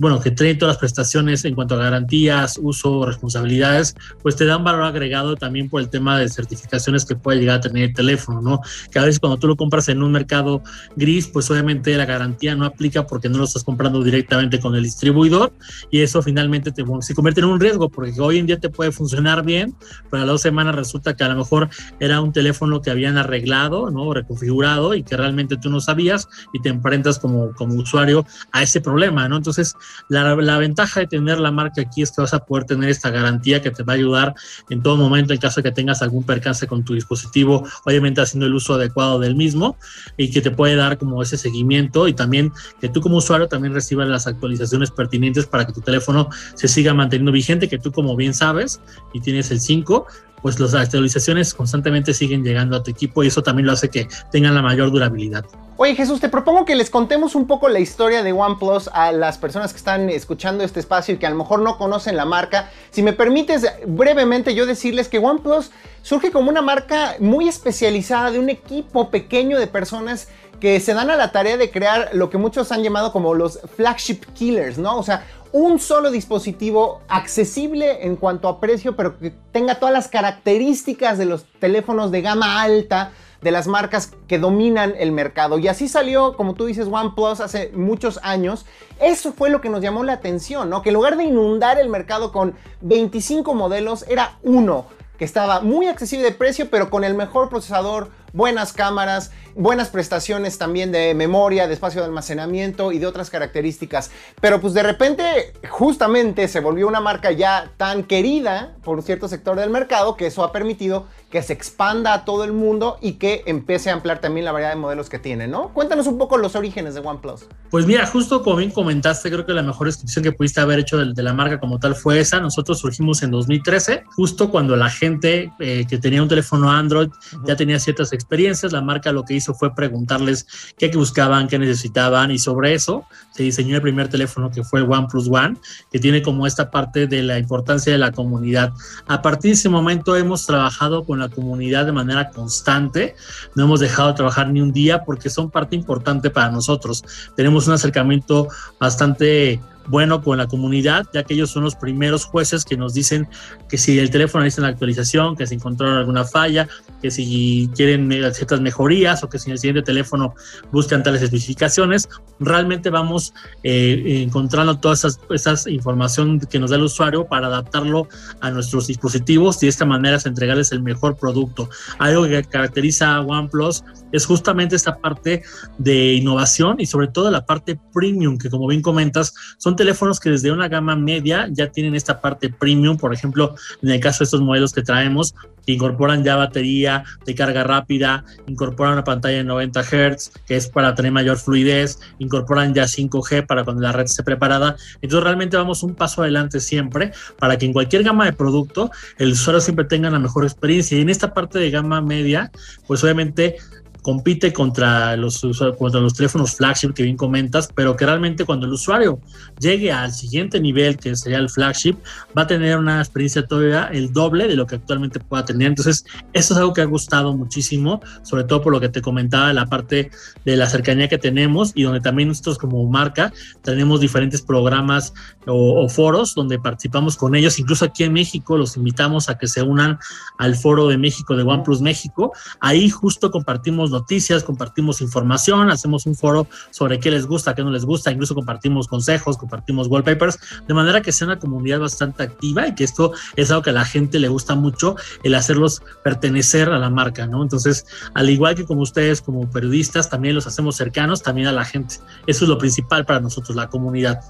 bueno, que trae todas las prestaciones en cuanto a garantías, uso, responsabilidades, pues te dan valor agregado también por el tema de certificaciones que puede llegar a tener el teléfono, ¿no? Que a veces cuando tú lo compras en un mercado gris, pues obviamente la garantía no aplica porque no lo estás comprando directamente con el distribuidor y eso finalmente te, se convierte en un riesgo porque hoy en día te puede funcionar bien, pero a las dos semanas resulta que a lo mejor era un teléfono que habían arreglado, ¿no? Reconfigurado y que realmente tú no sabías y te enfrentas como, como usuario a ese problema, ¿no? Entonces, la, ventaja de tener la marca aquí es que vas a poder tener esta garantía que te va a ayudar en todo momento en caso de que tengas algún percance con tu dispositivo, obviamente haciendo el uso adecuado del mismo y que te puede dar como ese seguimiento y también que tú como usuario también recibas las actualizaciones pertinentes para que tu teléfono se siga manteniendo vigente, que tú como bien sabes y tienes el 5, pues las actualizaciones constantemente siguen llegando a tu equipo y eso también lo hace que tengan la mayor durabilidad. Oye Jesús, te propongo que les contemos un poco la historia de OnePlus a las personas que están escuchando este espacio y que a lo mejor no conocen la marca. Si me permites brevemente yo decirles que OnePlus surge como una marca muy especializada de un equipo pequeño de personas que se dan a la tarea de crear lo que muchos han llamado como los flagship killers, ¿no? O sea, un solo dispositivo accesible en cuanto a precio, pero que tenga todas las características de los teléfonos de gama alta de las marcas que dominan el mercado. Y así salió, como tú dices, OnePlus hace muchos años. Eso fue lo que nos llamó la atención, ¿no? Que en lugar de inundar el mercado con 25 modelos, era uno que estaba muy accesible de precio, pero con el mejor procesador, buenas cámaras, buenas prestaciones también de memoria, de espacio de almacenamiento y de otras características. Pero pues de repente justamente se volvió una marca ya tan querida por un cierto sector del mercado que eso ha permitido que se expanda a todo el mundo y que empiece a ampliar también la variedad de modelos que tiene, ¿no? Cuéntanos un poco los orígenes de OnePlus. Pues mira, justo como bien comentaste, creo que la mejor descripción que pudiste haber hecho de, la marca como tal fue esa. Nosotros surgimos en 2013, justo cuando la gente eh, que tenía un teléfono Android ya tenía ciertas experiencias. La marca lo que hizo fue preguntarles qué buscaban, qué necesitaban y sobre eso se diseñó el primer teléfono que fue OnePlus One, que tiene como esta parte de la importancia de la comunidad. A partir de ese momento hemos trabajado con la comunidad de manera constante, no hemos dejado de trabajar ni un día porque son parte importante para nosotros. Tenemos un acercamiento bastante bueno con la comunidad, ya que ellos son los primeros jueces que nos dicen que si el teléfono necesita una actualización, que si encontraron alguna falla, que si quieren ciertas mejorías o que si en el siguiente teléfono buscan tales especificaciones, realmente vamos eh, encontrando toda esa, información que nos da el usuario para adaptarlo a nuestros dispositivos y de esta manera es entregarles el mejor producto. Algo que caracteriza a OnePlus es justamente esta parte de innovación y sobre todo la parte premium, que como bien comentas, son teléfonos que desde una gama media ya tienen esta parte premium, por ejemplo, en el caso de estos modelos que traemos, que incorporan ya batería de carga rápida, incorporan una pantalla de 90 Hz, que es para tener mayor fluidez, incorporan ya 5G para cuando la red esté preparada. Entonces realmente vamos un paso adelante siempre para que en cualquier gama de producto el usuario siempre tenga la mejor experiencia. Y en esta parte de gama media, pues obviamente compite contra los, contra los teléfonos flagship que bien comentas, pero que realmente cuando el usuario llegue al siguiente nivel, que sería el flagship, va a tener una experiencia todavía el doble de lo que actualmente pueda tener. Entonces, eso es algo que ha gustado muchísimo, sobre todo por lo que te comentaba, la parte de la cercanía que tenemos y donde también nosotros como marca tenemos diferentes programas o, o foros donde participamos con ellos. Incluso aquí en México los invitamos a que se unan al foro de México de OnePlus México. Ahí justo compartimos noticias, compartimos información, hacemos un foro sobre qué les gusta, qué no les gusta, incluso compartimos consejos, compartimos wallpapers, de manera que sea una comunidad bastante activa y que esto es algo que a la gente le gusta mucho, el hacerlos pertenecer a la marca, ¿no? Entonces, al igual que como ustedes, como periodistas, también los hacemos cercanos también a la gente. Eso es lo principal para nosotros, la comunidad.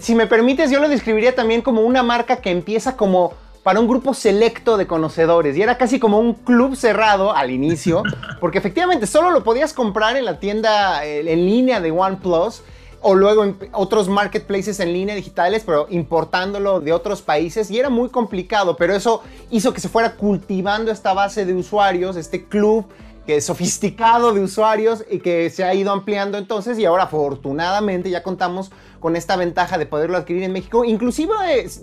si me permites, yo lo describiría también como una marca que empieza como para un grupo selecto de conocedores. Y era casi como un club cerrado al inicio, porque efectivamente solo lo podías comprar en la tienda eh, en línea de OnePlus o luego en otros marketplaces en línea digitales, pero importándolo de otros países y era muy complicado, pero eso hizo que se fuera cultivando esta base de usuarios, este club que es sofisticado de usuarios y que se ha ido ampliando entonces y ahora afortunadamente ya contamos con esta ventaja de poderlo adquirir en México, inclusive,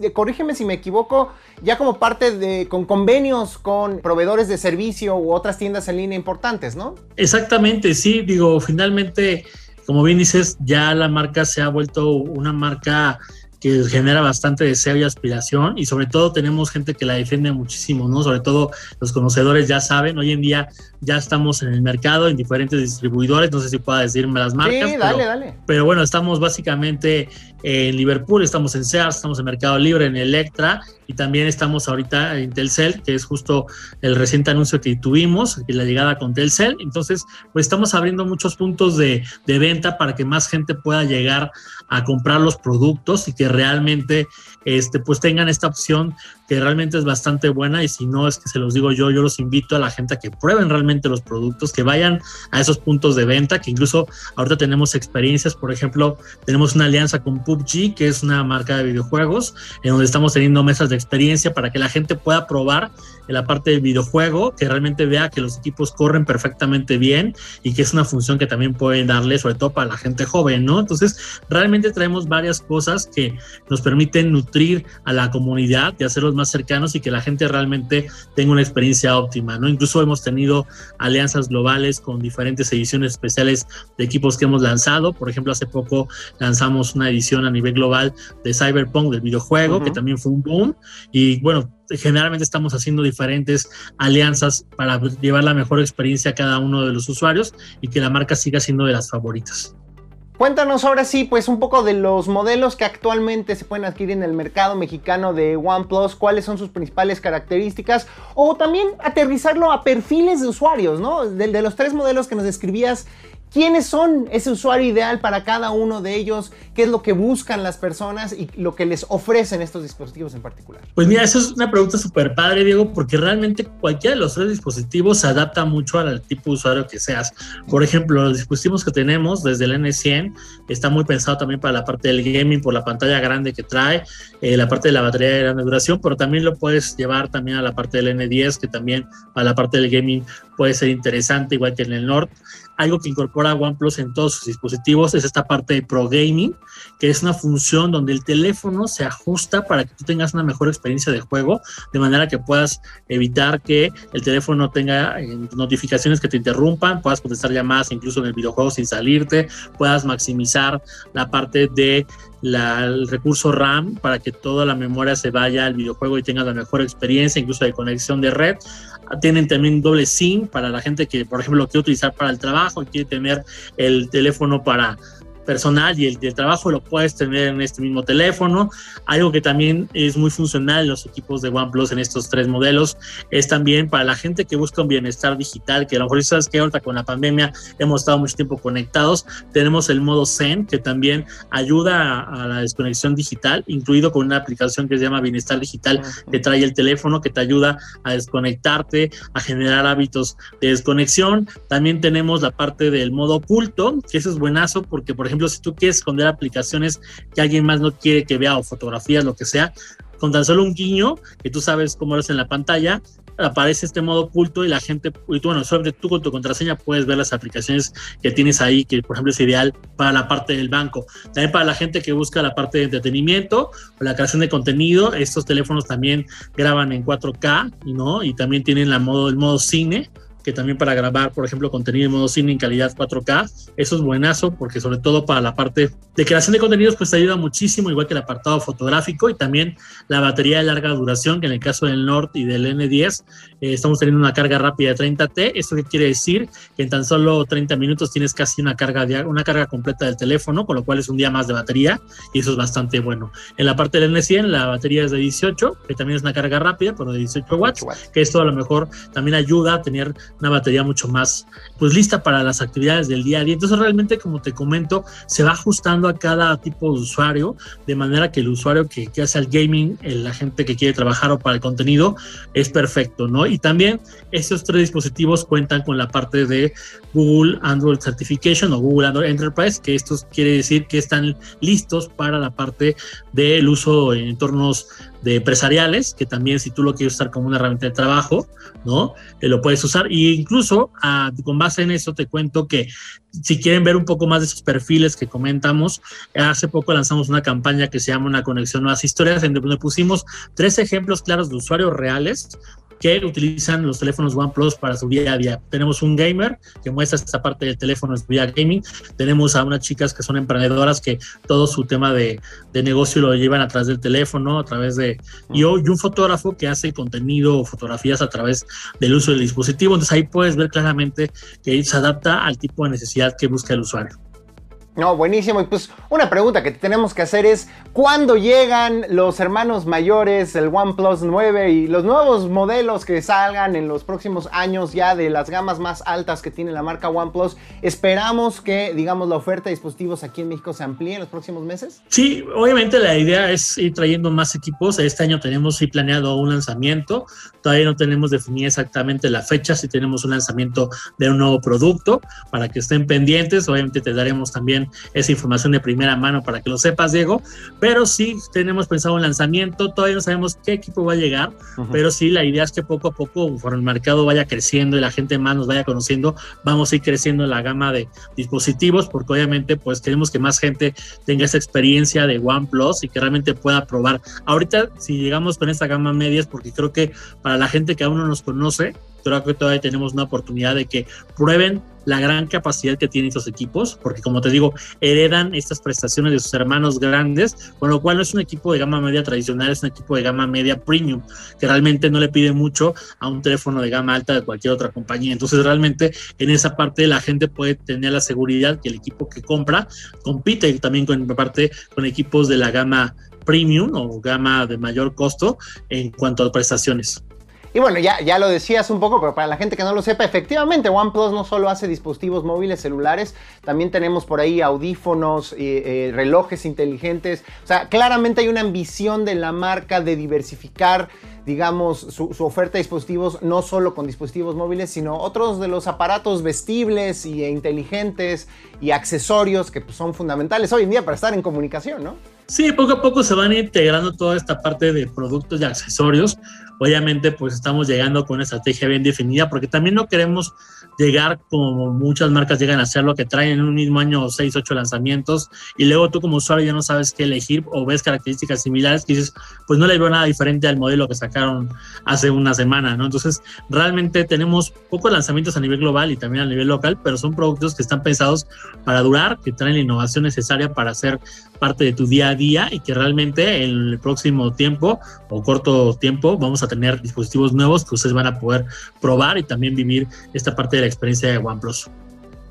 eh, corrígeme si me equivoco, ya como parte de con convenios con proveedores de servicio u otras tiendas en línea importantes, ¿no? Exactamente, sí, digo, finalmente, como bien dices, ya la marca se ha vuelto una marca que genera bastante deseo y aspiración y sobre todo tenemos gente que la defiende muchísimo, ¿no? Sobre todo los conocedores ya saben, hoy en día ya estamos en el mercado en diferentes distribuidores, no sé si pueda decirme las marcas. Sí, dale, dale. Pero bueno, estamos básicamente en Liverpool, estamos en Sears, estamos en Mercado Libre, en Electra y también estamos ahorita en Telcel, que es justo el reciente anuncio que tuvimos, la llegada con Telcel. Entonces, pues estamos abriendo muchos puntos de, de venta para que más gente pueda llegar a comprar los productos y que realmente este, pues tengan esta opción que realmente es bastante buena y si no es que se los digo yo, yo los invito a la gente a que prueben realmente los productos, que vayan a esos puntos de venta, que incluso ahorita tenemos experiencias, por ejemplo, tenemos una alianza con PUBG, que es una marca de videojuegos, en donde estamos teniendo mesas de experiencia para que la gente pueda probar en la parte del videojuego, que realmente vea que los equipos corren perfectamente bien y que es una función que también pueden darle, sobre todo para la gente joven, ¿no? Entonces, realmente traemos varias cosas que nos permiten nutrir a la comunidad y hacerlos más cercanos y que la gente realmente tenga una experiencia óptima, ¿no? Incluso hemos tenido alianzas globales con diferentes ediciones especiales de equipos que hemos lanzado. Por ejemplo, hace poco lanzamos una edición a nivel global de Cyberpunk del videojuego, que también fue un boom. Y bueno, generalmente estamos haciendo diferentes alianzas para llevar la mejor experiencia a cada uno de los usuarios y que la marca siga siendo de las favoritas. Cuéntanos ahora sí, pues un poco de los modelos que actualmente se pueden adquirir en el mercado mexicano de OnePlus, cuáles son sus principales características, o también aterrizarlo a perfiles de usuarios, ¿no? De, de los tres modelos que nos describías, quiénes son ese usuario ideal para cada uno de ellos, qué es lo que buscan las personas y lo que les ofrecen estos dispositivos en particular. Pues mira, esa es una pregunta súper padre, Diego, porque realmente cualquiera de los tres dispositivos se adapta mucho al tipo de usuario que seas. Por ejemplo, los dispositivos que tenemos desde el N100 está muy pensado también para la parte del gaming por la pantalla grande que trae, eh, la parte de la batería de gran duración, pero también lo puedes llevar también a la parte del N10, que también para la parte del gaming puede ser interesante, igual que en el Nord algo que incorpora OnePlus en todos sus dispositivos es esta parte de Pro Gaming, que es una función donde el teléfono se ajusta para que tú tengas una mejor experiencia de juego, de manera que puedas evitar que el teléfono tenga eh, notificaciones que te interrumpan, puedas contestar llamadas incluso en el videojuego sin salirte, puedas maximizar la parte de el recurso RAM para que toda la memoria se vaya al videojuego y tengas la mejor experiencia, incluso de conexión de red. Tienen también doble SIM para la gente que, por ejemplo, lo quiere utilizar para el trabajo y quiere tener el teléfono para personal y el trabajo lo puedes tener en este mismo teléfono. Algo que también es muy funcional en los equipos de OnePlus en estos tres modelos es también para la gente que busca un bienestar digital, que a lo mejor sabes que ahorita con la pandemia hemos estado mucho tiempo conectados. Tenemos el modo Zen que también ayuda a, la desconexión digital, incluido con una aplicación que se llama Bienestar Digital que trae el teléfono, que te ayuda a desconectarte, a generar hábitos de desconexión. También tenemos la parte del modo oculto, que eso es buenazo porque, por ejemplo, ejemplo, si tú quieres esconder aplicaciones que alguien más no quiere que vea o fotografías, lo que sea, con tan solo un guiño, que tú sabes cómo es en la pantalla, aparece este modo oculto y la gente, y tú, bueno, sobre tú con tu contraseña puedes ver las aplicaciones que tienes ahí, que por ejemplo es ideal para la parte del banco. También para la gente que busca la parte de entretenimiento o la creación de contenido, estos teléfonos también graban en 4K, ¿no? Y también tienen la modo, el modo cine, que también para grabar, por ejemplo, contenido en modo cine en calidad 4K. Eso es buenazo porque sobre todo para la parte de creación de contenidos, pues te ayuda muchísimo, igual que el apartado fotográfico y también la batería de larga duración, que en el caso del Nord y del N10 eh, estamos teniendo una carga rápida de 30T. ¿Esto qué quiere decir? Que en tan solo 30 minutos tienes casi una carga, una carga completa del teléfono, con lo cual es un día más de batería y eso es bastante bueno. En la parte del N100 la batería es de 18, que también es una carga rápida, pero de 18 watts, que esto a lo mejor también ayuda a tener una batería mucho más pues lista para las actividades del día a día. Entonces realmente como te comento, se va ajustando a cada tipo de usuario, de manera que el usuario que, que hace el gaming, la gente que quiere trabajar o para el contenido, es perfecto, ¿no? Y también estos tres dispositivos cuentan con la parte de Google Android Certification o Google Android Enterprise, que esto quiere decir que están listos para la parte del uso en entornos de empresariales, que también si tú lo quieres usar como una herramienta de trabajo, ¿no? Eh, lo puedes usar. E incluso ah, con base en eso te cuento que si quieren ver un poco más de esos perfiles que comentamos, hace poco lanzamos una campaña que se llama Una conexión nuevas historias, en donde pusimos tres ejemplos claros de usuarios reales que utilizan los teléfonos OnePlus para su día a día. Tenemos un gamer que muestra esta parte del teléfono en día gaming. Tenemos a unas chicas que son emprendedoras que todo su tema de, de negocio lo llevan a través del teléfono, a través de... Y, y un fotógrafo que hace contenido o fotografías a través del uso del dispositivo. Entonces ahí puedes ver claramente que se adapta al tipo de necesidad que busca el usuario. No, buenísimo. Y pues una pregunta que tenemos que hacer es, ¿cuándo llegan los hermanos mayores, el OnePlus 9 y los nuevos modelos que salgan en los próximos años ya de las gamas más altas que tiene la marca OnePlus? ¿Esperamos que, digamos, la oferta de dispositivos aquí en México se amplíe en los próximos meses? Sí, obviamente la idea es ir trayendo más equipos. Este año tenemos sí planeado un lanzamiento. Todavía no tenemos definida exactamente la fecha, si tenemos un lanzamiento de un nuevo producto para que estén pendientes. Obviamente te daremos también esa información de primera mano para que lo sepas, Diego. Pero sí tenemos pensado un lanzamiento, todavía no sabemos qué equipo va a llegar, pero sí la idea es que poco a poco, conforme el mercado vaya creciendo y la gente más nos vaya conociendo, vamos a ir creciendo la gama de dispositivos, porque obviamente pues queremos que más gente tenga esa experiencia de OnePlus y que realmente pueda probar. Ahorita, si llegamos con esta gama media, es porque creo que para la gente que aún no nos conoce, creo que todavía tenemos una oportunidad de que prueben la gran capacidad que tienen estos equipos, porque como te digo, heredan estas prestaciones de sus hermanos grandes, con lo cual no es un equipo de gama media tradicional, es un equipo de gama media premium, que realmente no le pide mucho a un teléfono de gama alta de cualquier otra compañía. Entonces realmente en esa parte la gente puede tener la seguridad que el equipo que compra compite también con parte con equipos de la gama premium o gama de mayor costo en cuanto a prestaciones. Y bueno, ya, ya lo decías un poco, pero para la gente que no lo sepa, efectivamente OnePlus no solo hace dispositivos móviles celulares, también tenemos por ahí audífonos, eh, relojes inteligentes. O sea, claramente hay una ambición de la marca de diversificar digamos, su, oferta de dispositivos no solo con dispositivos móviles, sino otros de los aparatos vestibles e inteligentes y accesorios que pues, son fundamentales hoy en día para estar en comunicación, ¿no? Sí, poco a poco se van integrando toda esta parte de productos y accesorios. Obviamente, pues estamos llegando con una estrategia bien definida, porque también no queremos llegar como muchas marcas llegan a hacerlo, que traen en un mismo año 6, 8 lanzamientos, y luego tú como usuario ya no sabes qué elegir o ves características similares que dices, pues no le veo nada diferente al modelo que sacaron hace una semana, ¿no? Entonces, realmente tenemos pocos lanzamientos a nivel global y también a nivel local, pero son productos que están pensados para durar, que traen la innovación necesaria para hacer parte de tu día a día y que realmente en el próximo tiempo o corto tiempo vamos a tener dispositivos nuevos que ustedes van a poder probar y también vivir esta parte de la experiencia de OnePlus.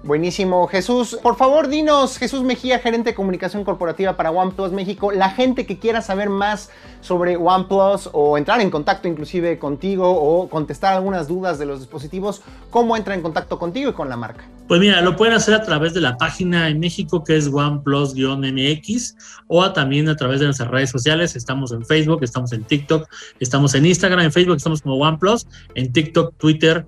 Buenísimo, Jesús. Por favor, dinos, Jesús Mejía, gerente de comunicación corporativa para OnePlus México, la gente que quiera saber más sobre OnePlus o entrar en contacto inclusive contigo o contestar algunas dudas de los dispositivos, ¿cómo entra en contacto contigo y con la marca? Pues mira, lo pueden hacer a través de la página en México que es OnePlus-MX o también a través de nuestras redes sociales. Estamos en Facebook, estamos en TikTok, estamos en Instagram, en Facebook estamos como OnePlus, en TikTok, Twitter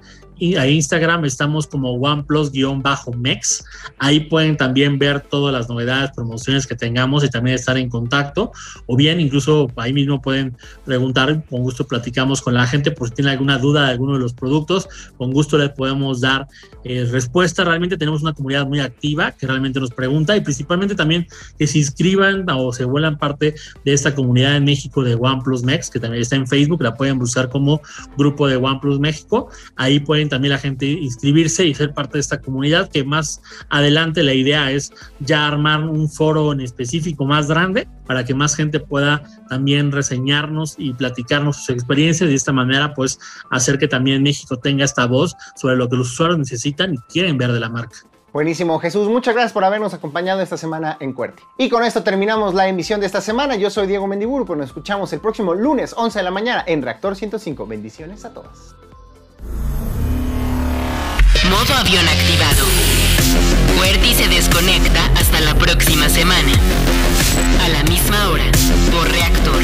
a Instagram estamos como OnePlus-Mex. Ahí pueden también ver todas las novedades, promociones que tengamos y también estar en contacto. O bien, incluso ahí mismo pueden preguntar, con gusto platicamos con la gente por si tienen alguna duda de alguno de los productos. Con gusto les podemos dar eh, respuesta. Realmente tenemos una comunidad muy activa que realmente nos pregunta y principalmente también que se inscriban o se vuelvan parte de esta comunidad en México de OnePlus Mex, que también está en Facebook. La pueden buscar como grupo de OnePlus México. Ahí pueden quieren también la gente inscribirse y ser parte de esta comunidad, que más adelante la idea es ya armar un foro en específico más grande para que más gente pueda también reseñarnos y platicarnos sus experiencias y de esta manera pues hacer que también México tenga esta voz sobre lo que los usuarios necesitan y quieren ver de la marca. Buenísimo, Jesús. Muchas gracias por habernos acompañado esta semana en Cuerti. Y con esto terminamos la emisión de esta semana. Yo soy Diego Mendiburu, pues nos escuchamos el próximo lunes 11 de la mañana en Reactor 105. Bendiciones a todas. Modo avión activado. Cuerti se desconecta hasta la próxima semana. A la misma hora, por reactor.